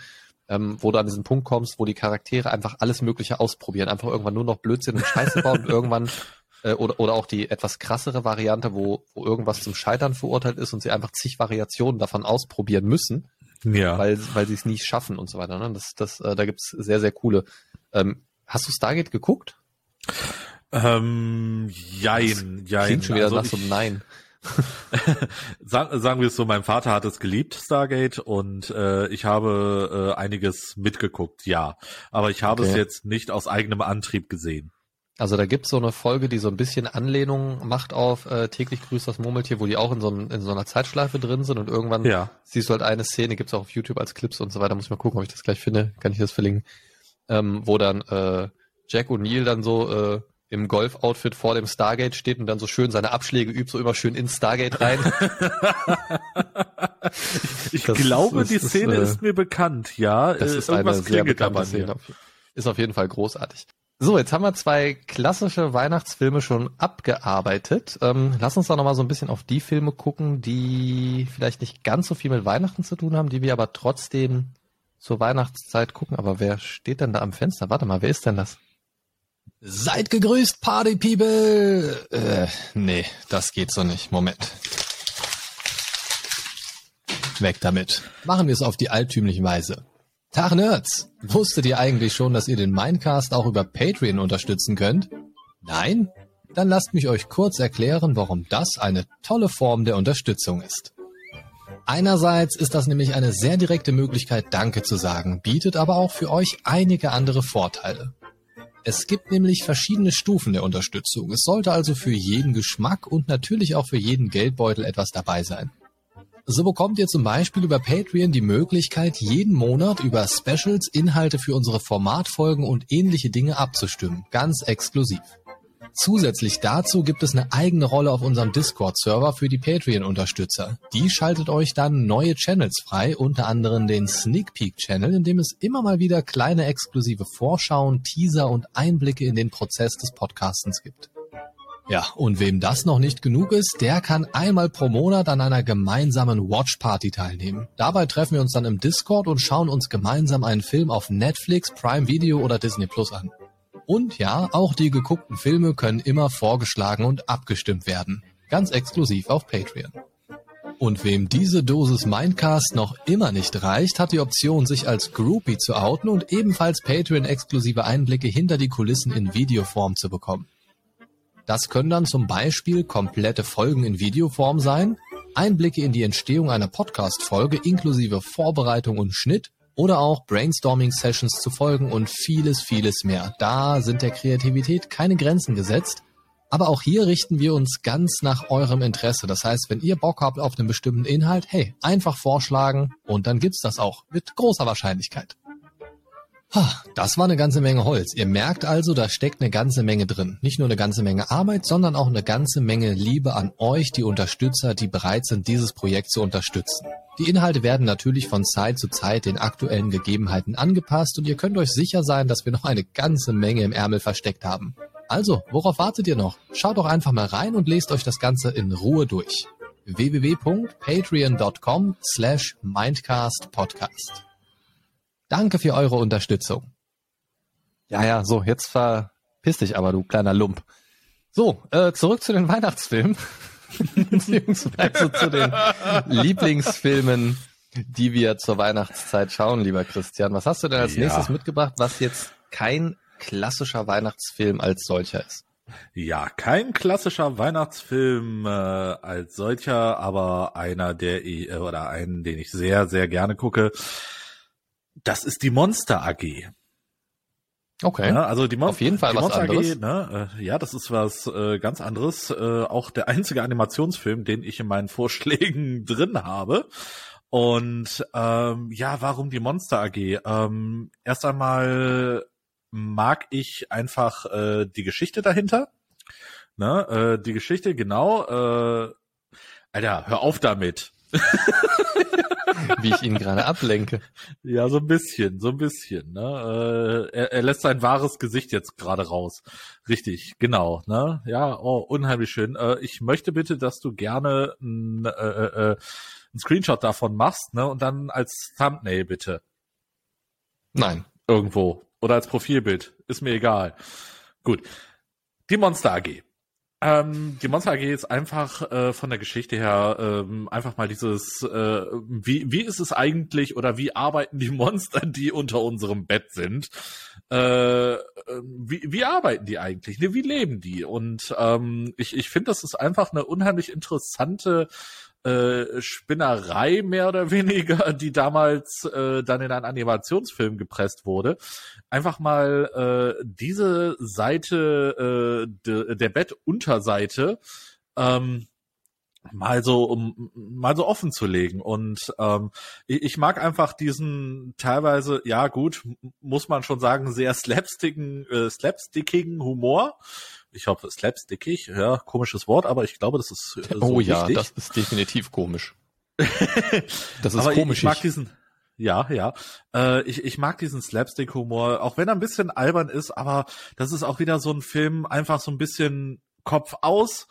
ähm, wo du an diesen Punkt kommst, wo die Charaktere einfach alles Mögliche ausprobieren, einfach irgendwann nur noch Blödsinn und Scheiße bauen und irgendwann *laughs* äh, oder, oder auch die etwas krassere Variante, wo, wo irgendwas zum Scheitern verurteilt ist und sie einfach zig Variationen davon ausprobieren müssen Ja. weil, weil sie es nie schaffen und so weiter. Ne? Das, das, äh, da gibt's sehr, sehr coole. Ähm, hast du Stargate geguckt? ähm, jein, jein. Klingt schon wieder Also nach so einem Nein. *laughs* Sag, sagen wir es so, mein Vater hat es geliebt, Stargate, und äh, ich habe äh, einiges mitgeguckt, ja. Aber ich habe Okay. es jetzt nicht aus eigenem Antrieb gesehen. Also da gibt's so eine Folge, die so ein bisschen Anlehnung macht auf äh, täglich grüßt das Murmeltier, wo die auch in so, einem- in so einer Zeitschleife drin sind und irgendwann Ja. siehst du halt eine Szene, gibt's auch auf YouTube als Clips und so weiter. Muss ich mal gucken, ob ich das gleich finde. Kann ich das verlinken? Ähm, wo dann äh, Jack O'Neill dann so äh, im Golf-Outfit vor dem Stargate steht und dann so schön seine Abschläge übt, so immer schön ins Stargate rein. *laughs* Ich Das glaube, ist- die ist, Szene äh, ist mir bekannt, ja. Das Äh, ist eine irgendwas sehr klingelt da bekannte. Szene. Ist auf jeden Fall großartig. So, jetzt haben wir zwei klassische Weihnachtsfilme schon abgearbeitet. Ähm, lass uns doch nochmal so ein bisschen auf die Filme gucken, die vielleicht nicht ganz so viel mit Weihnachten zu tun haben, die wir aber trotzdem zur Weihnachtszeit gucken. Aber wer steht denn da am Fenster? Warte mal, wer ist denn das? Seid gegrüßt, Party People! Äh, nee, das geht so nicht. Moment. Weg damit. Machen wir es auf die altümliche Weise. Tag Nerds! Wusstet ihr eigentlich schon, dass ihr den Mindcast auch über Patreon unterstützen könnt? Nein? Dann lasst mich euch kurz erklären, warum das eine tolle Form der Unterstützung ist. Einerseits ist das nämlich eine sehr direkte Möglichkeit, Danke zu sagen, bietet aber auch für euch einige andere Vorteile. Es gibt nämlich verschiedene Stufen der Unterstützung. Es sollte also für jeden Geschmack und natürlich auch für jeden Geldbeutel etwas dabei sein. So bekommt ihr zum Beispiel über Patreon die Möglichkeit, jeden Monat über Specials, Inhalte für unsere Formatfolgen und ähnliche Dinge abzustimmen. Ganz exklusiv. Zusätzlich dazu gibt es eine eigene Rolle auf unserem Discord-Server für die Patreon-Unterstützer. Die schaltet euch dann neue Channels frei, unter anderem den Sneak Peek-Channel, in dem es immer mal wieder kleine exklusive Vorschauen, Teaser und Einblicke in den Prozess des Podcastens gibt. Ja, und wem das noch nicht genug ist, der kann einmal pro Monat an einer gemeinsamen Watch Party teilnehmen. Dabei treffen wir uns dann im Discord und schauen uns gemeinsam einen Film auf Netflix, Prime Video oder Disney Plus an. Und ja, auch die geguckten Filme können immer vorgeschlagen und abgestimmt werden. Ganz exklusiv auf Patreon. Und wem diese Dosis Mindcast noch immer nicht reicht, hat die Option, sich als Groupie zu outen und ebenfalls Patreon-exklusive Einblicke hinter die Kulissen in Videoform zu bekommen. Das können dann zum Beispiel komplette Folgen in Videoform sein, Einblicke in die Entstehung einer Podcast-Folge inklusive Vorbereitung und Schnitt oder auch Brainstorming-Sessions zu Folgen und vieles, vieles mehr. Da sind der Kreativität keine Grenzen gesetzt. Aber auch hier richten wir uns ganz nach eurem Interesse. Das heißt, wenn ihr Bock habt auf einen bestimmten Inhalt, hey, einfach vorschlagen und dann gibt's das auch mit großer Wahrscheinlichkeit. Das war eine ganze Menge Holz. Ihr merkt also, da steckt eine ganze Menge drin. Nicht nur eine ganze Menge Arbeit, sondern auch eine ganze Menge Liebe an euch, die Unterstützer, die bereit sind, dieses Projekt zu unterstützen. Die Inhalte werden natürlich von Zeit zu Zeit den aktuellen Gegebenheiten angepasst und ihr könnt euch sicher sein, dass wir noch eine ganze Menge im Ärmel versteckt haben. Also, worauf wartet ihr noch? Schaut doch einfach mal rein und lest euch das Ganze in Ruhe durch. www.patreon.com slash mindcastpodcast. Danke für eure Unterstützung. Ja, ja, so, jetzt verpiss dich aber, du kleiner Lump. So, äh, zurück zu den Weihnachtsfilmen. *laughs* Beziehungsweise zu den Lieblingsfilmen, die wir zur Weihnachtszeit schauen, lieber Christian. Was hast du denn als Ja. nächstes mitgebracht, was jetzt kein klassischer Weihnachtsfilm als solcher ist? Ja, kein klassischer Weihnachtsfilm äh, als solcher, aber einer, der ich, äh, oder einen, den ich sehr, sehr gerne gucke. Das ist die Monster AG. Okay. Ja, also die Mon Auf jeden Fall die was Monster anderes. AG, ne, äh, ja, das ist was äh, ganz anderes. Äh, auch der einzige Animationsfilm, den ich in meinen Vorschlägen *laughs* drin habe. Und ähm, ja, warum die Monster AG? Ähm, erst einmal mag ich einfach äh, die Geschichte dahinter. Ne, äh, die Geschichte, genau. Äh, Alter, hör auf damit. *laughs* Wie ich ihn gerade ablenke. Ja, so ein bisschen, so ein bisschen. Ne? Äh, er, er lässt sein wahres Gesicht jetzt gerade raus. Richtig, genau. Ne? Ja, oh, unheimlich schön. Äh, ich möchte bitte, dass du gerne ein, äh, äh, ein Screenshot davon machst, ne? Und dann als Thumbnail bitte Nein. irgendwo oder als Profilbild. Ist mir egal. Gut. Die Monster AG. Ähm, die Monster AG ist einfach äh, von der Geschichte her ähm, einfach mal dieses, äh, wie, wie ist es eigentlich oder wie arbeiten die Monster, die unter unserem Bett sind? Äh, äh, wie, wie arbeiten die eigentlich? Ne, wie leben die? Und ähm, ich, ich finde, das ist einfach eine unheimlich interessante äh, Spinnerei mehr oder weniger, *laughs* die damals äh, dann in einen Animationsfilm gepresst wurde. Einfach mal äh, diese Seite äh, de, der Bettunterseite ähm, mal so um mal so offen zu legen und ähm, ich, ich mag einfach diesen teilweise ja gut muss man schon sagen sehr slapstickigen äh, slapstickigen Humor ich hoffe slapstickig ja komisches Wort aber ich glaube das ist äh, so oh ja, wichtig. das ist definitiv komisch. *laughs* Das ist Aber komisch. Ich, ich mag diesen, ja, ja. Äh, ich, ich mag diesen Slapstick-Humor, auch wenn er ein bisschen albern ist, aber das ist auch wieder so ein Film, einfach so ein bisschen Kopf aus,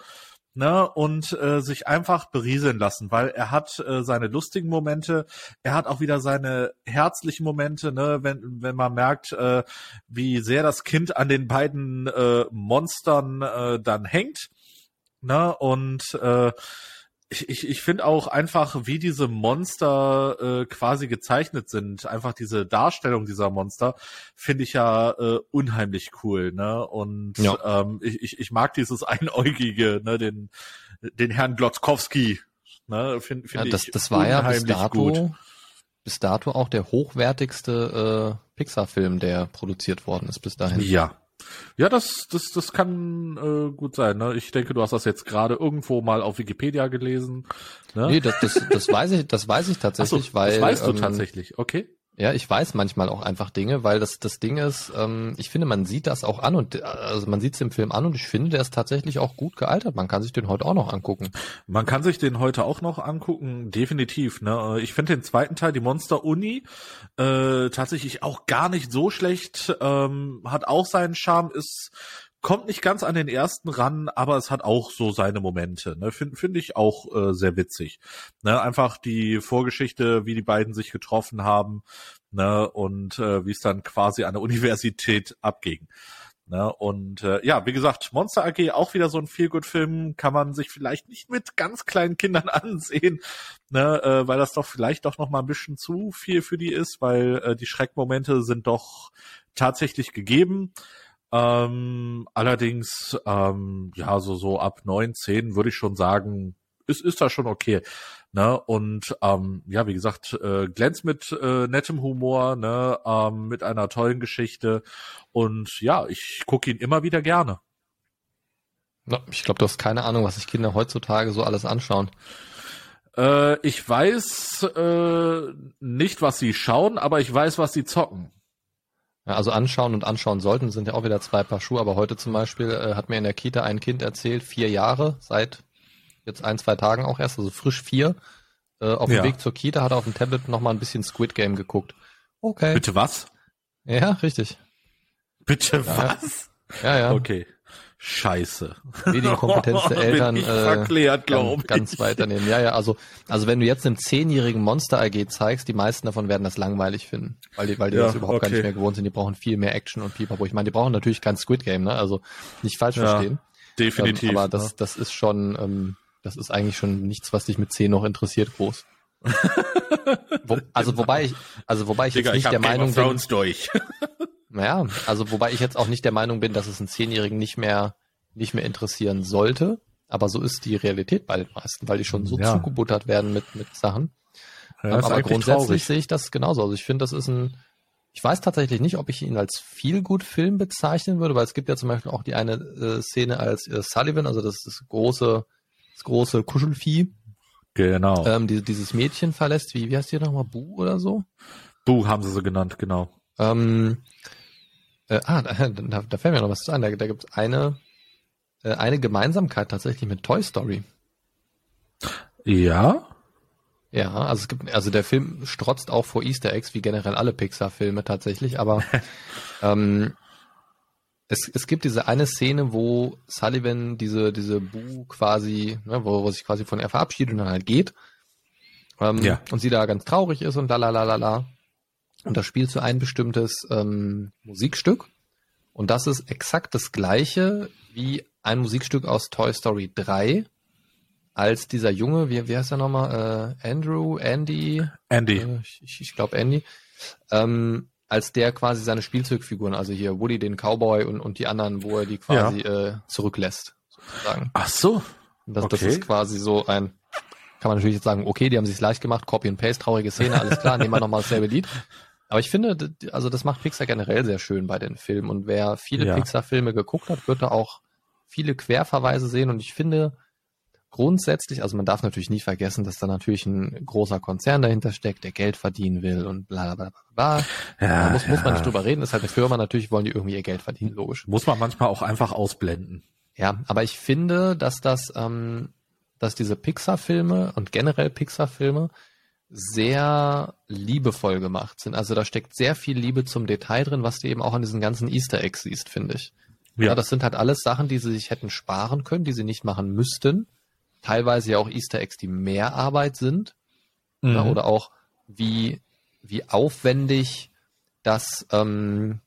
ne, und äh, sich einfach berieseln lassen, weil er hat äh, seine lustigen Momente, er hat auch wieder seine herzlichen Momente, ne, wenn, wenn man merkt, äh, wie sehr das Kind an den beiden äh, Monstern äh, dann hängt, ne, und äh, ich, ich, ich finde auch einfach, wie diese Monster äh, quasi gezeichnet sind, einfach diese Darstellung dieser Monster, finde ich ja äh, unheimlich cool, ne? Und Ja. ähm, ich, ich, ich mag dieses *laughs* Einäugige, ne, den, den Herrn Glotzkowski, ne, finde find Ja, das, ich das war ja bis dato, gut. bis dato auch der hochwertigste äh, Pixar-Film, der produziert worden ist bis dahin. Ja. Ja, das, das, das kann äh, gut sein. Ne? Ich denke, du hast das jetzt gerade irgendwo mal auf Wikipedia gelesen. Ne? Nee, das, das, das weiß ich, das weiß ich Ach so, tatsächlich, weil das weißt du ähm, tatsächlich, okay? Ja, ich weiß manchmal auch einfach Dinge, weil das das Ding ist, ähm, ich finde, man sieht das auch an und äh, also man sieht es im Film an und ich finde, der ist tatsächlich auch gut gealtert. Man kann sich den heute auch noch angucken. Man kann sich den heute auch noch angucken, definitiv. Ne? Ich finde den zweiten Teil, die Monster Uni, äh, tatsächlich auch gar nicht so schlecht. Ähm, hat auch seinen Charme, ist kommt nicht ganz an den ersten ran, aber es hat auch so seine Momente. Ne? Finde find ich auch äh, sehr witzig. Ne? Einfach die Vorgeschichte, wie die beiden sich getroffen haben ne? und äh, wie es dann quasi an der *laughs* Universität abging. Ne, und äh, ja, wie gesagt, Monster AG auch wieder so ein Feelgood-Film, kann man sich vielleicht nicht mit ganz kleinen Kindern *laughs* ansehen, ne, äh, weil das doch vielleicht doch noch mal ein bisschen zu viel für die ist, weil äh, die Schreckmomente sind doch tatsächlich gegeben. Ähm, allerdings, ähm, ja, so so ab neun, zehn würde ich schon sagen, ist ist das schon okay. Ne? Und ähm, ja, wie gesagt, äh, glänzt mit äh, nettem Humor, ne, ähm, mit einer tollen Geschichte. Und ja, ich gucke ihn immer wieder gerne. Ja, ich glaube, du hast keine Ahnung, was sich Kinder heutzutage so alles anschauen. Äh, ich weiß äh, nicht, was sie schauen, aber ich weiß, was sie zocken. Ja, also anschauen und anschauen sollten sind ja auch wieder zwei Paar Schuhe, aber heute zum Beispiel äh, hat mir in der Kita ein Kind erzählt, vier Jahre, seit jetzt ein, zwei Tagen auch erst, also frisch vier, äh, auf dem Ja. Weg zur Kita hat er auf dem Tablet noch mal ein bisschen Squid Game geguckt. Okay. Bitte was? Ja, richtig. Bitte was? Ja, ja. Okay. Scheiße. Medienkompetenz der *laughs* Eltern ich äh, verklärt, ganz, ich. ganz weit daneben. Ja, ja, also, also wenn du jetzt einem zehnjährigen Monster AG zeigst, die meisten davon werden das langweilig finden, weil die, weil die Ja, das überhaupt gar okay. nicht mehr gewohnt sind. Die brauchen viel mehr Action und Pipapo. Ich meine, die brauchen natürlich kein Squid Game, ne? Also nicht falsch Ja, verstehen. Definitiv. Ähm, aber ne? das, das ist schon, ähm, das ist eigentlich schon nichts, was dich mit zehn noch interessiert, groß. *laughs* Wo, also wobei ich, also wobei ich Digga, jetzt ich nicht hab der Game Meinung bin, durch. Naja, also wobei ich jetzt auch nicht der Meinung bin, dass es einen Zehnjährigen nicht mehr, nicht mehr interessieren sollte. Aber so ist die Realität bei den meisten, weil die schon so Ja. zugebuttert werden mit, mit Sachen. Ja, Ähm, aber grundsätzlich traurig. sehe ich das genauso. Also ich finde, das ist ein, ich weiß tatsächlich nicht, ob ich ihn als viel gut Film bezeichnen würde, weil es gibt ja zum Beispiel auch die eine äh, Szene als äh, Sullivan, also das, das große, das große Kuschelvieh, Genau. ähm, die, dieses Mädchen verlässt, wie, wie heißt die nochmal, Bu oder so? Bu haben sie so genannt, genau. Ähm, äh, ah, da, *laughs* da, da fällt mir noch was zu ein. Da, da gibt es eine, äh, eine Gemeinsamkeit tatsächlich mit Toy Story. Ja? Ja, also es gibt, also der Film strotzt auch vor Easter Eggs, wie generell alle Pixar-Filme tatsächlich, aber *laughs* ähm, es, es gibt diese eine Szene, wo Sullivan diese, diese Bu quasi, ne, wo, wo sich quasi von ihr verabschiedet und dann halt geht. Ähm, Ja. Und sie da ganz traurig ist und la la la la la. Und da spielt so ein bestimmtes ähm, Musikstück. Und das ist exakt das gleiche wie ein Musikstück aus Toy Story 3, als dieser Junge, wie, wie heißt er nochmal? Äh, Andrew, Andy, Andy. äh, ich, ich glaube Andy, ähm, als der quasi seine Spielzeugfiguren, also hier Woody den Cowboy und, und die anderen, wo er die quasi äh, zurücklässt, sozusagen. Ach so. Das, das Okay. ist quasi so ein, kann man natürlich jetzt sagen, okay, die haben sich leicht gemacht, Copy and Paste, traurige Szene, alles klar, nehmen wir nochmal dasselbe Lied. Aber ich finde, also das macht Pixar generell sehr schön bei den Filmen. Und wer viele Ja. Pixar-Filme geguckt hat, wird da auch viele Querverweise sehen. Und ich finde grundsätzlich, also man darf natürlich nie vergessen, dass da natürlich ein großer Konzern dahinter steckt, der Geld verdienen will und bla bla bla bla. Ja, da muss, muss man ja. nicht drüber reden, ist halt eine Firma, natürlich wollen die irgendwie ihr Geld verdienen, logisch. Muss man manchmal auch einfach ausblenden. Ja, aber ich finde, dass das, ähm, dass diese Pixar-Filme und generell Pixar-Filme sehr liebevoll gemacht sind. Also da steckt sehr viel Liebe zum Detail drin, was du eben auch an diesen ganzen Easter Eggs siehst, finde ich. Ja. das sind halt alles Sachen, die sie sich hätten sparen können, die sie nicht machen müssten. Teilweise ja auch Easter Eggs, die mehr Arbeit sind. Ja, Mhm. oder auch wie, wie aufwendig das, ähm,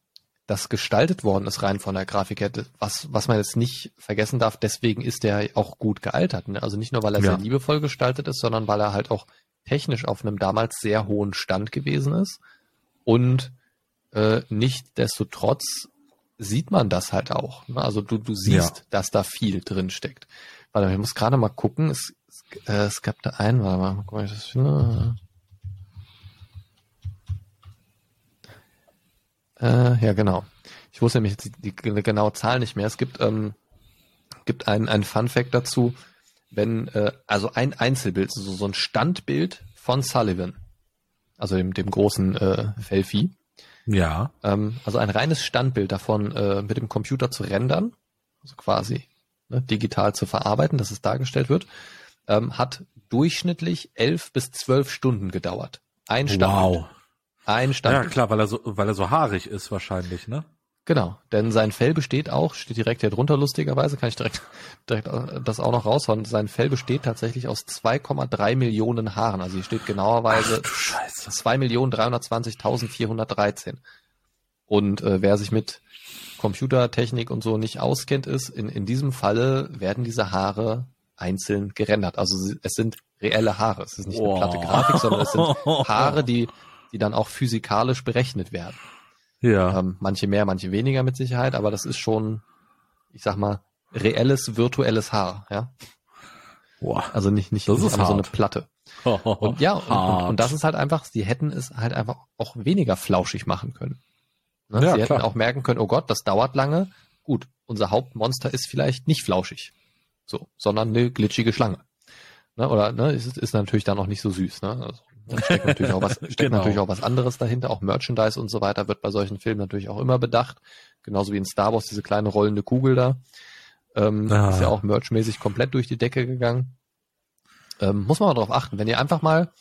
das gestaltet worden ist, rein von der Grafik her. Was, was man jetzt nicht vergessen darf, deswegen ist der auch gut gealtert. Ne? Also nicht nur, weil er Ja. sehr liebevoll gestaltet ist, sondern weil er halt auch technisch auf einem damals sehr hohen Stand gewesen ist. Und äh, nichtsdestotrotz sieht man das halt auch. Ne? Also du, du siehst, Ja. dass da viel drin steckt. Warte, mal, ich muss gerade mal gucken. Es, es, äh, es gab da einen, warte mal, mal gucken, ob ich das finde. Äh, ja, genau. Ich wusste nämlich jetzt die, die genaue Zahl nicht mehr. Es gibt, ähm, gibt einen, einen Fun Fact dazu, wenn, äh, also ein Einzelbild, so, so ein Standbild von Sullivan, also dem, dem großen äh, Fellvieh, Ja. ähm, also ein reines Standbild davon äh, mit dem Computer zu rendern, also quasi ne, digital zu verarbeiten, dass es dargestellt wird, ähm, hat durchschnittlich elf bis zwölf Stunden gedauert. Ein Standbild. Wow. Ein Ja, Standbild. klar, weil er so, weil er so haarig ist wahrscheinlich, ne? Genau, denn sein Fell besteht auch, steht direkt hier drunter lustigerweise, kann ich direkt, *laughs* direkt äh, das auch noch raushauen. Sein Fell besteht tatsächlich aus 2,3 Millionen Haaren. Also hier steht genauerweise du Scheiße. 2.320.413. Und äh, wer sich mit Computertechnik und so nicht auskennt, ist, in, in diesem Falle werden diese Haare einzeln gerendert. Also sie- es sind reelle Haare. Es ist nicht eine Wow. platte Grafik, sondern es sind *laughs* Haare, die, die dann auch physikalisch berechnet werden. Ja. Ähm, manche mehr, manche weniger mit Sicherheit, aber das ist schon, ich sag mal, reelles virtuelles Haar, ja. Wow. Also nicht, nicht, Das nicht so eine. Platte. *laughs* Und ja, und, und, und das ist halt einfach, sie hätten es halt einfach auch weniger flauschig machen können. Ne? Ja, sie hätten klar. auch merken können, oh Gott, das dauert lange. Gut, unser Hauptmonster ist vielleicht nicht flauschig. So, sondern eine glitschige Schlange. Ne? Oder ne, ist, ist natürlich dann auch nicht so süß. Ne? Also Da steckt natürlich auch was, *laughs* steckt Genau. natürlich auch was anderes dahinter. Auch Merchandise und so weiter wird bei solchen Filmen natürlich auch immer bedacht. Genauso wie in Star Wars diese kleine rollende Kugel da. Ähm, Ah. Ist ja auch merchmäßig komplett durch die Decke gegangen. Ähm, muss man mal drauf achten. Wenn ihr einfach mal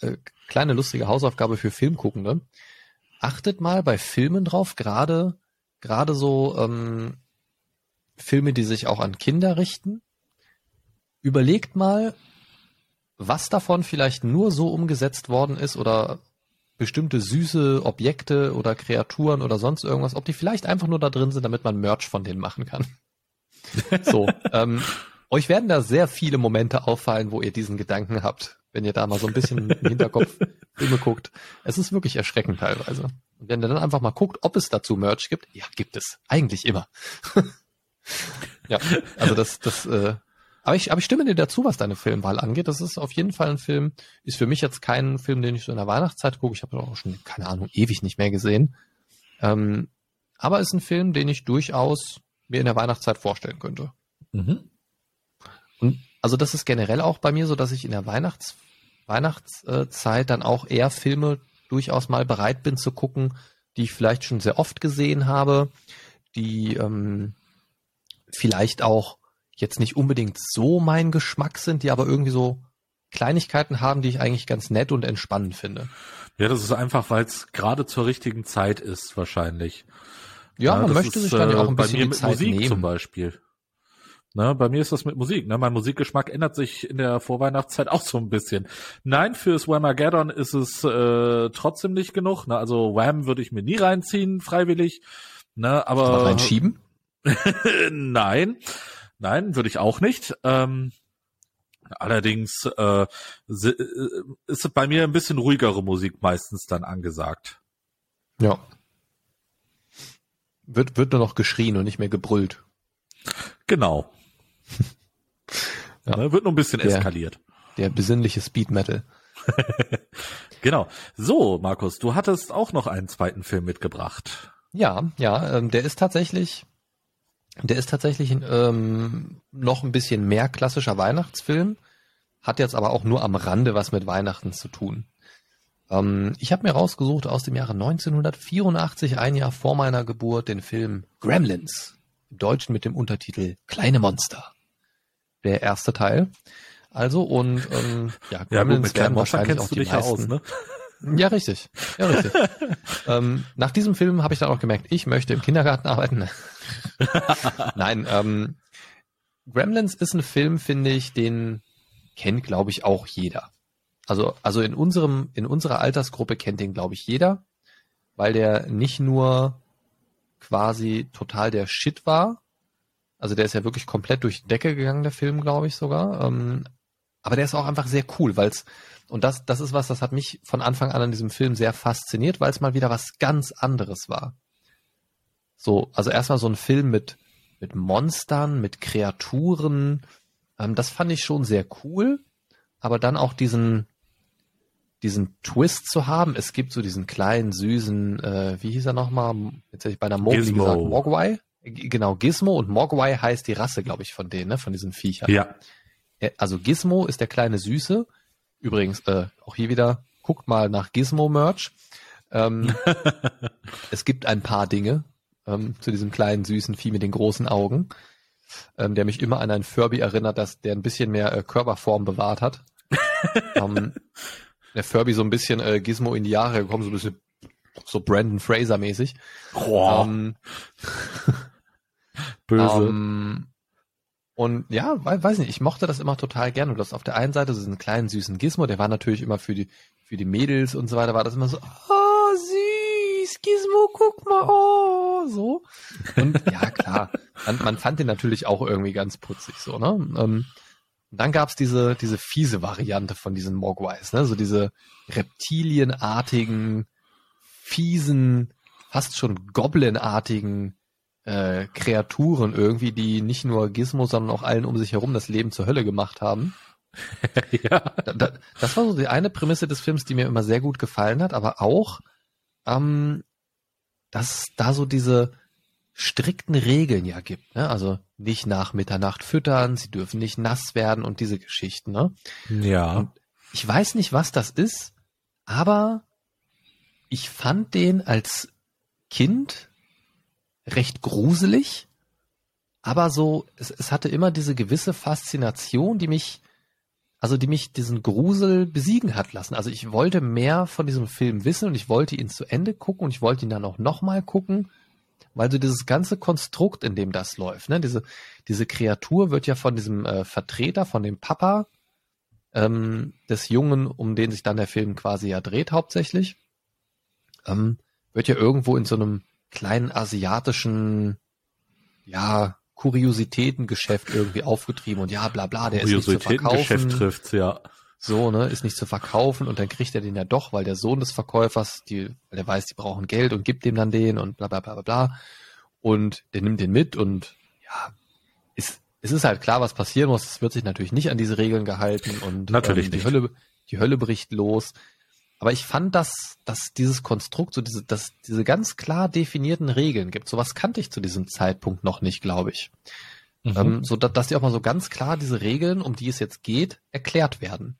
äh, kleine lustige Hausaufgabe für Filmguckende, achtet mal bei Filmen drauf, gerade gerade so ähm, Filme, die sich auch an Kinder richten. Überlegt mal, was davon vielleicht nur so umgesetzt worden ist oder bestimmte süße Objekte oder Kreaturen oder sonst irgendwas, ob die vielleicht einfach nur da drin sind, damit man Merch von denen machen kann. *laughs* so, ähm, euch werden da sehr viele Momente auffallen, wo ihr diesen Gedanken habt, wenn ihr da mal so ein bisschen im Hinterkopf Filme guckt. Es ist wirklich erschreckend teilweise. Und wenn ihr dann einfach mal guckt, ob es dazu Merch gibt, ja, gibt es. Eigentlich immer. *laughs* ja, also das, das, äh, aber ich, aber ich stimme dir dazu, was deine Filmwahl angeht. Das ist auf jeden Fall ein Film, ist für mich jetzt kein Film, den ich so in der Weihnachtszeit gucke. Ich habe auch schon, keine Ahnung, ewig nicht mehr gesehen. Ähm, aber ist ein Film, den ich durchaus mir in der Weihnachtszeit vorstellen könnte. Mhm. Und also das ist generell auch bei mir so, dass ich in der Weihnachts Weihnachtszeit dann auch eher Filme durchaus mal bereit bin zu gucken, die ich vielleicht schon sehr oft gesehen habe, die ähm, vielleicht auch jetzt nicht unbedingt so mein Geschmack sind, die aber irgendwie so Kleinigkeiten haben, die ich eigentlich ganz nett und entspannend finde. Ja, das ist einfach, weil es gerade zur richtigen Zeit ist, wahrscheinlich. Ja, man das möchte ist, sich dann ja äh, auch ein bei bisschen mir die mit Zeit Musik nehmen. zum Beispiel. Ne, bei mir ist das mit Musik. Ne? Mein Musikgeschmack ändert sich in der Vorweihnachtszeit *laughs* auch so ein bisschen. Nein, fürs Whamageddon ist es äh, trotzdem nicht genug. Ne? Also Wham würde ich mir nie reinziehen, freiwillig. Ne? Aber Aber reinschieben? *laughs* nein, nein, würde ich auch nicht. Ähm, allerdings äh, äh, ist bei mir ein bisschen ruhigere Musik meistens dann angesagt. Ja. Wird, wird nur noch geschrien und nicht mehr gebrüllt. Genau. Ja. Ne, wird nur ein bisschen Der- eskaliert. Der besinnliche Speed Metal. *laughs* Genau. So, Markus, du hattest auch noch einen zweiten Film mitgebracht. Ja, ja, ähm, der ist tatsächlich, der ist tatsächlich ähm, noch ein bisschen mehr klassischer Weihnachtsfilm, hat jetzt aber auch nur am Rande was mit Weihnachten zu tun. Ähm, ich habe mir rausgesucht aus dem Jahre 1984, ein Jahr vor meiner Geburt, den Film Gremlins, im Deutschen mit dem Untertitel Kleine Monster. Der erste Teil. Also und ähm, ja, Ja, gut, mit werden wahrscheinlich auch die ja aus, meisten- ne? Ja, richtig. Ja, richtig. *laughs* ähm, nach diesem Film habe ich dann auch gemerkt, ich möchte im Kindergarten arbeiten. *laughs* Nein, ähm, Gremlins ist ein Film, finde ich, den kennt, glaube ich, auch jeder. Also, also in unserem, in unserer Altersgruppe kennt den, glaube ich, jeder, weil der nicht nur quasi total der Shit war. Also der ist ja wirklich komplett durch die Decke gegangen, der Film, glaube ich sogar. Ähm, aber der ist auch einfach sehr cool, weil es und das, das ist was, das hat mich von Anfang an an diesem Film sehr fasziniert, weil es mal wieder was ganz anderes war. So, also erstmal so ein Film mit, mit Monstern, mit Kreaturen, ähm, das fand ich schon sehr cool, aber dann auch diesen, diesen Twist zu haben. Es gibt so diesen kleinen, süßen, äh, wie hieß er nochmal? Jetzt hätte ich bei einer Mowgli Gizmo. gesagt, Mogwai. Genau, Gizmo und Mogwai heißt die Rasse, glaube ich, von denen, ne, von diesen Viechern. Ja. Ja, Also Gizmo ist der kleine Süße. Übrigens, äh, auch hier wieder, guckt mal nach Gizmo-Merch. Ähm, *laughs* es gibt ein paar Dinge ähm, zu diesem kleinen süßen Vieh mit den großen Augen, ähm, der mich immer an einen Furby erinnert, dass der ein bisschen mehr äh, Körperform bewahrt hat. *laughs* ähm, der Furby so ein bisschen äh, Gizmo in die Jahre gekommen, so ein bisschen so Brandon Fraser mäßig. Boah, Ähm, böse. Ähm, und ja, wei- weiß nicht, ich mochte das immer total gerne. Du hast auf der einen Seite so einen kleinen süßen Gizmo, der war natürlich immer für die, für die Mädels und so weiter, war das immer so, oh, süß, Gizmo, guck mal, oh, so. Und ja, klar, man, man fand den natürlich auch irgendwie ganz putzig, so, ne? Ähm, und dann gab's diese, diese fiese Variante von diesen Mogwais, ne? So diese reptilienartigen, fiesen, fast schon Goblin-artigen äh, Kreaturen irgendwie, die nicht nur Gizmo, sondern auch allen um sich herum das Leben zur Hölle gemacht haben. *laughs* ja. Da, da, das war so die eine Prämisse des Films, die mir immer sehr gut gefallen hat, aber auch, ähm, dass da so diese strikten Regeln ja gibt. Ne? Also nicht nach Mitternacht füttern, sie dürfen nicht nass werden und diese Geschichten. Ne? Ja. ich weiß nicht, was das ist, aber ich fand den als Kind recht gruselig, aber so, es, es hatte immer diese gewisse Faszination, die mich, also die mich diesen Grusel besiegen hat lassen. Also ich wollte mehr von diesem Film wissen und ich wollte ihn zu Ende gucken und ich wollte ihn dann auch nochmal gucken, weil so dieses ganze Konstrukt, in dem das läuft, ne, diese, diese Kreatur wird ja von diesem äh, Vertreter, von dem Papa ähm, des Jungen, um den sich dann der Film quasi ja dreht hauptsächlich, ähm, wird ja irgendwo in so einem kleinen asiatischen, ja, Kuriositätengeschäft irgendwie aufgetrieben und ja, bla bla, der ist nicht zu verkaufen. trifft's, ja. So, ne, ist nicht zu verkaufen und dann kriegt er den ja doch, weil der Sohn des Verkäufers, die, weil der weiß, die brauchen Geld und gibt dem dann den und bla bla bla bla bla. Und der nimmt den mit und ja, ist, es ist halt klar, was passieren muss. Es wird sich natürlich nicht an diese Regeln gehalten und natürlich ähm, die. Hölle, die Hölle bricht los. Aber ich fand, dass, dass dieses Konstrukt, so diese, dass diese ganz klar definierten Regeln gibt. Sowas kannte ich zu diesem Zeitpunkt noch nicht, glaube ich. Mhm. Ähm, so dass, dass die auch mal so ganz klar diese Regeln, um die es jetzt geht, erklärt werden.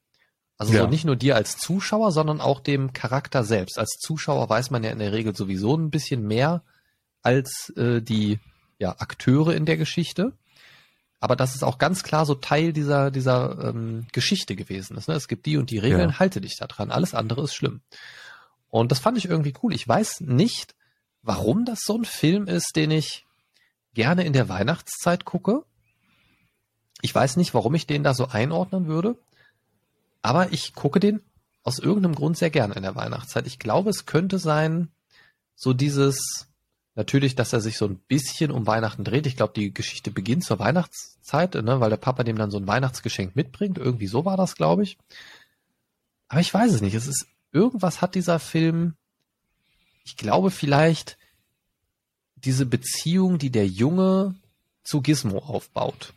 Also Ja. so nicht nur dir als Zuschauer, sondern auch dem Charakter selbst. Als Zuschauer weiß man ja in der Regel sowieso ein bisschen mehr als äh, die ja, Akteure in der Geschichte. Aber das ist auch ganz klar so Teil dieser, dieser ähm, Geschichte gewesen ist. Ne? Es gibt die und die Regeln, Ja. halte dich da dran. Alles andere ist schlimm. Und das fand ich irgendwie cool. Ich weiß nicht, warum das so ein Film ist, den ich gerne in der Weihnachtszeit gucke. Ich weiß nicht, warum ich den da so einordnen würde. Aber ich gucke den aus irgendeinem Grund sehr gerne in der Weihnachtszeit. Ich glaube, es könnte sein, so dieses, natürlich, dass er sich so ein bisschen um Weihnachten dreht. Ich glaube, die Geschichte beginnt zur Weihnachtszeit, ne, weil der Papa dem dann so ein Weihnachtsgeschenk mitbringt. Irgendwie so war das, glaube ich. Aber ich weiß es nicht. Es ist, irgendwas hat dieser Film, ich glaube vielleicht diese Beziehung, die der Junge zu Gizmo aufbaut.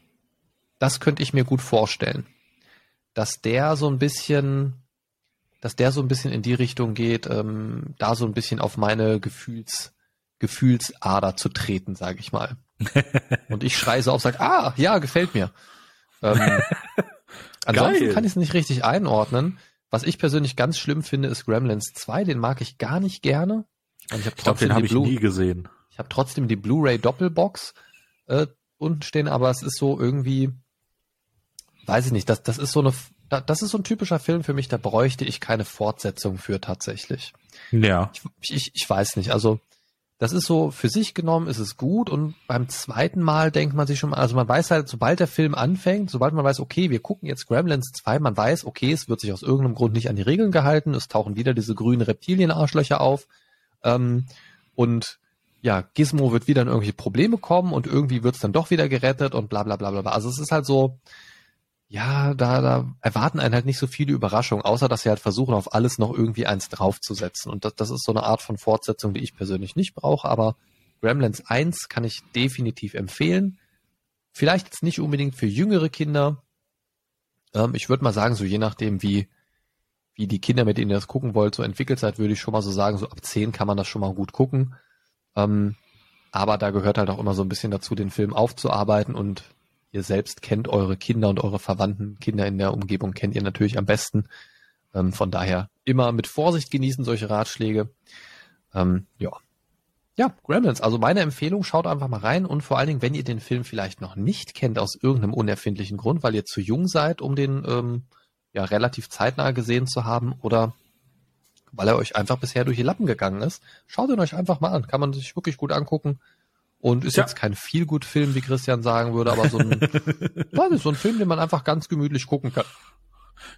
Das könnte ich mir gut vorstellen. Dass der so ein bisschen, dass der so ein bisschen in die Richtung geht, ähm, da so ein bisschen auf meine Gefühls, Gefühlsader zu treten, sage ich mal. *laughs* Und ich schreie so auf, sag, ah, ja, gefällt mir. Ähm, *laughs* ansonsten Geil. kann ich es nicht richtig einordnen. Was ich persönlich ganz schlimm finde, ist Gremlins 2. Den mag ich gar nicht gerne. Und ich habe Ich glaube, den habe die ich nie gesehen. ich hab trotzdem die Blu-ray Doppelbox äh, unten stehen, aber es ist so irgendwie, weiß ich nicht, das, das ist so eine, da- das ist so ein typischer Film für mich, da bräuchte ich keine Fortsetzung für tatsächlich. Ja. Ich, ich, ich weiß nicht, also das ist so, für sich genommen ist es gut und beim zweiten Mal denkt man sich schon mal, also man weiß halt, sobald der Film anfängt, sobald man weiß, okay, wir gucken jetzt Gremlins 2, man weiß, okay, es wird sich aus irgendeinem Grund nicht an die Regeln gehalten, es tauchen wieder diese grünen Reptilienarschlöcher auf ähm, und ja, Gizmo wird wieder in irgendwelche Probleme kommen und irgendwie wird's dann doch wieder gerettet und bla bla bla bla. bla. Also es ist halt so, ja, da, da erwarten einen halt nicht so viele Überraschungen, außer dass sie halt versuchen, auf alles noch irgendwie eins draufzusetzen. Und das, das ist so eine Art von Fortsetzung, die ich persönlich nicht brauche, aber Gremlins 1 kann ich definitiv empfehlen. Vielleicht jetzt nicht unbedingt für jüngere Kinder. Ähm, ich würde mal sagen, so je nachdem, wie, wie die Kinder, mit denen ihr das gucken wollt, so entwickelt seid, würde ich schon mal so sagen, so ab 10 kann man das schon mal gut gucken. Ähm, aber da gehört halt auch immer so ein bisschen dazu, den Film aufzuarbeiten und ihr selbst kennt eure Kinder und eure Verwandten, Kinder in der Umgebung kennt ihr natürlich am besten. Ähm, von daher immer mit Vorsicht genießen solche Ratschläge. Ähm, ja. Ja, Gremlins. Also meine Empfehlung, schaut einfach mal rein und vor allen Dingen, wenn ihr den Film vielleicht noch nicht kennt aus irgendeinem unerfindlichen Grund, weil ihr zu jung seid, um den ähm, ja relativ zeitnah gesehen zu haben oder weil er euch einfach bisher durch die Lappen gegangen ist, schaut ihn euch einfach mal an. Kann man sich wirklich gut angucken. Und ist Ja. jetzt kein viel gut Film, wie Christian sagen würde, aber so ein, *laughs* weiß nicht, so ein Film, den man einfach ganz gemütlich gucken kann.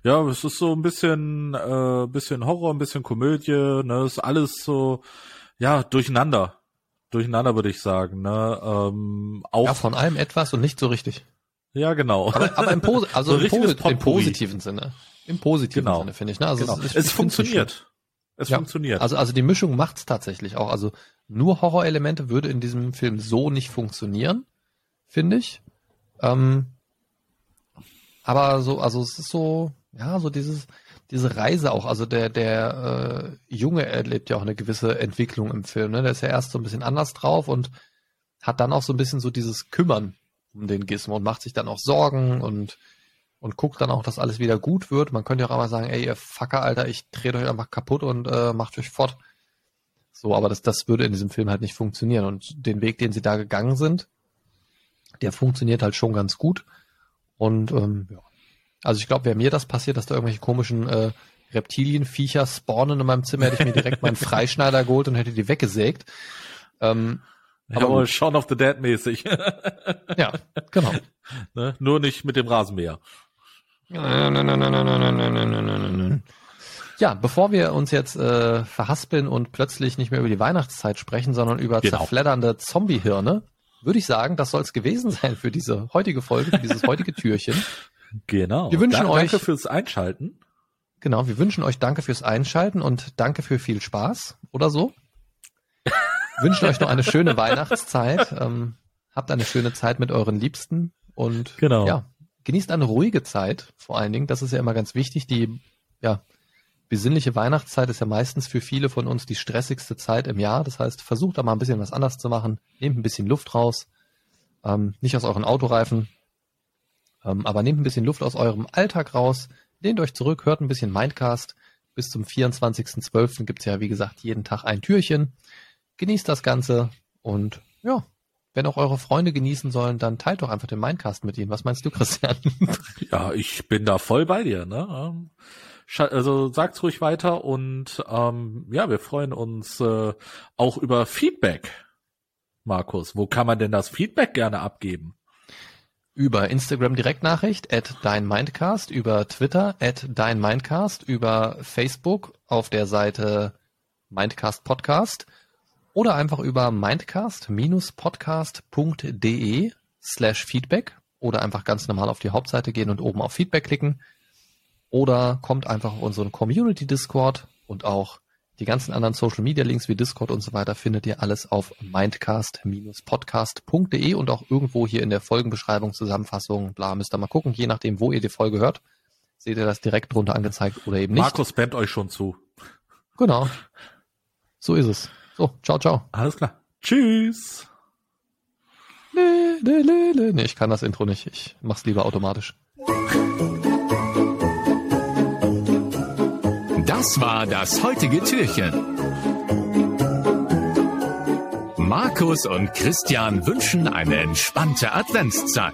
Ja, es ist so ein bisschen, äh, bisschen Horror, ein bisschen Komödie, ne, ist alles so, ja, durcheinander. Durcheinander würde ich sagen, ne, ähm, auch, Ja, von allem etwas und nicht so richtig. ja, genau. Aber, aber im, Posi *laughs* also So im, Posi im positiven Sinne. Im positiven Genau. Sinne, finde ich. Ne? Also genau. es, es ich nicht funktioniert. Es Ja. funktioniert. Also, also die Mischung macht's tatsächlich auch. Also nur Horrorelemente würde in diesem Film so nicht funktionieren, finde ich. Ähm, aber so, also es ist so, ja, so dieses, diese Reise auch. Also der, der äh, Junge erlebt ja auch eine gewisse Entwicklung im Film. Ne? Der ist ja erst so ein bisschen anders drauf und hat dann auch so ein bisschen so dieses Kümmern um den Gizmo und macht sich dann auch Sorgen und und guckt dann auch, dass alles wieder gut wird. Man könnte ja auch einmal sagen, ey, ihr Fucker, Alter, ich drehe euch einfach kaputt und äh, macht euch fort. So, aber das, das würde in diesem Film halt nicht funktionieren. Und den Weg, den sie da gegangen sind, der funktioniert halt schon ganz gut. Und ähm, ja. Also ich glaube, wäre mir das passiert, dass da irgendwelche komischen äh, Reptilienviecher spawnen in meinem Zimmer, hätte ich mir direkt meinen *laughs* Freischneider geholt und hätte die weggesägt. Ähm, aber Jawohl, Shaun of the Dead mäßig. ja, genau. *laughs* Ne? Nur nicht mit dem Rasenmäher. Ja, bevor wir uns jetzt äh, verhaspeln und plötzlich nicht mehr über die Weihnachtszeit sprechen, sondern über genau. zerfleddernde Zombiehirne, würde ich sagen, das soll es gewesen sein für diese heutige Folge, für dieses heutige *laughs* Türchen. Genau. Wir wünschen danke euch danke fürs Einschalten. Genau, wir wünschen euch danke fürs Einschalten und danke für viel Spaß oder so. *laughs* wünschen euch noch eine schöne Weihnachtszeit. Ähm, habt eine schöne Zeit mit euren Liebsten und genau. ja, genießt eine ruhige Zeit, vor allen Dingen. Das ist ja immer ganz wichtig. Die ja, besinnliche Weihnachtszeit ist ja meistens für viele von uns die stressigste Zeit im Jahr. Das heißt, versucht da mal ein bisschen was anders zu machen. Nehmt ein bisschen Luft raus. Ähm, nicht aus euren Autoreifen. Ähm, aber nehmt ein bisschen Luft aus eurem Alltag raus. Lehnt euch zurück, hört ein bisschen Mindcast. Bis zum 24.12. gibt's ja, wie gesagt, jeden Tag ein Türchen. Genießt das Ganze und ja, wenn auch eure Freunde genießen sollen, dann teilt doch einfach den Mindcast mit ihnen. Was meinst du, Christian? *laughs* Ja, ich bin da voll bei dir. Ne? Ähm, also sagt's ruhig weiter und ähm, ja, wir freuen uns äh, auch über Feedback. Markus, wo kann man denn das Feedback gerne abgeben? Über Instagram Direktnachricht at deinmindcast, über Twitter at deinmindcast, über Facebook auf der Seite Mindcast Podcast oder einfach über mindcast-podcast.de slash Feedback oder einfach ganz normal auf die Hauptseite gehen und oben auf Feedback klicken oder kommt einfach auf unseren Community Discord und auch die ganzen anderen Social Media Links wie Discord und so weiter findet ihr alles auf mindcast-podcast.de und auch irgendwo hier in der Folgenbeschreibung, Zusammenfassung, bla, müsst ihr mal gucken, je nachdem, wo ihr die Folge hört, seht ihr das direkt drunter angezeigt oder eben nicht. Markus spammt euch schon zu. Genau. So ist es. So, ciao, ciao. Alles klar. Tschüss. Nee, nee, nee, nee. nee, ich kann das Intro nicht. Ich mach's lieber automatisch. Das war das heutige Türchen. Markus und Christian wünschen eine entspannte Adventszeit.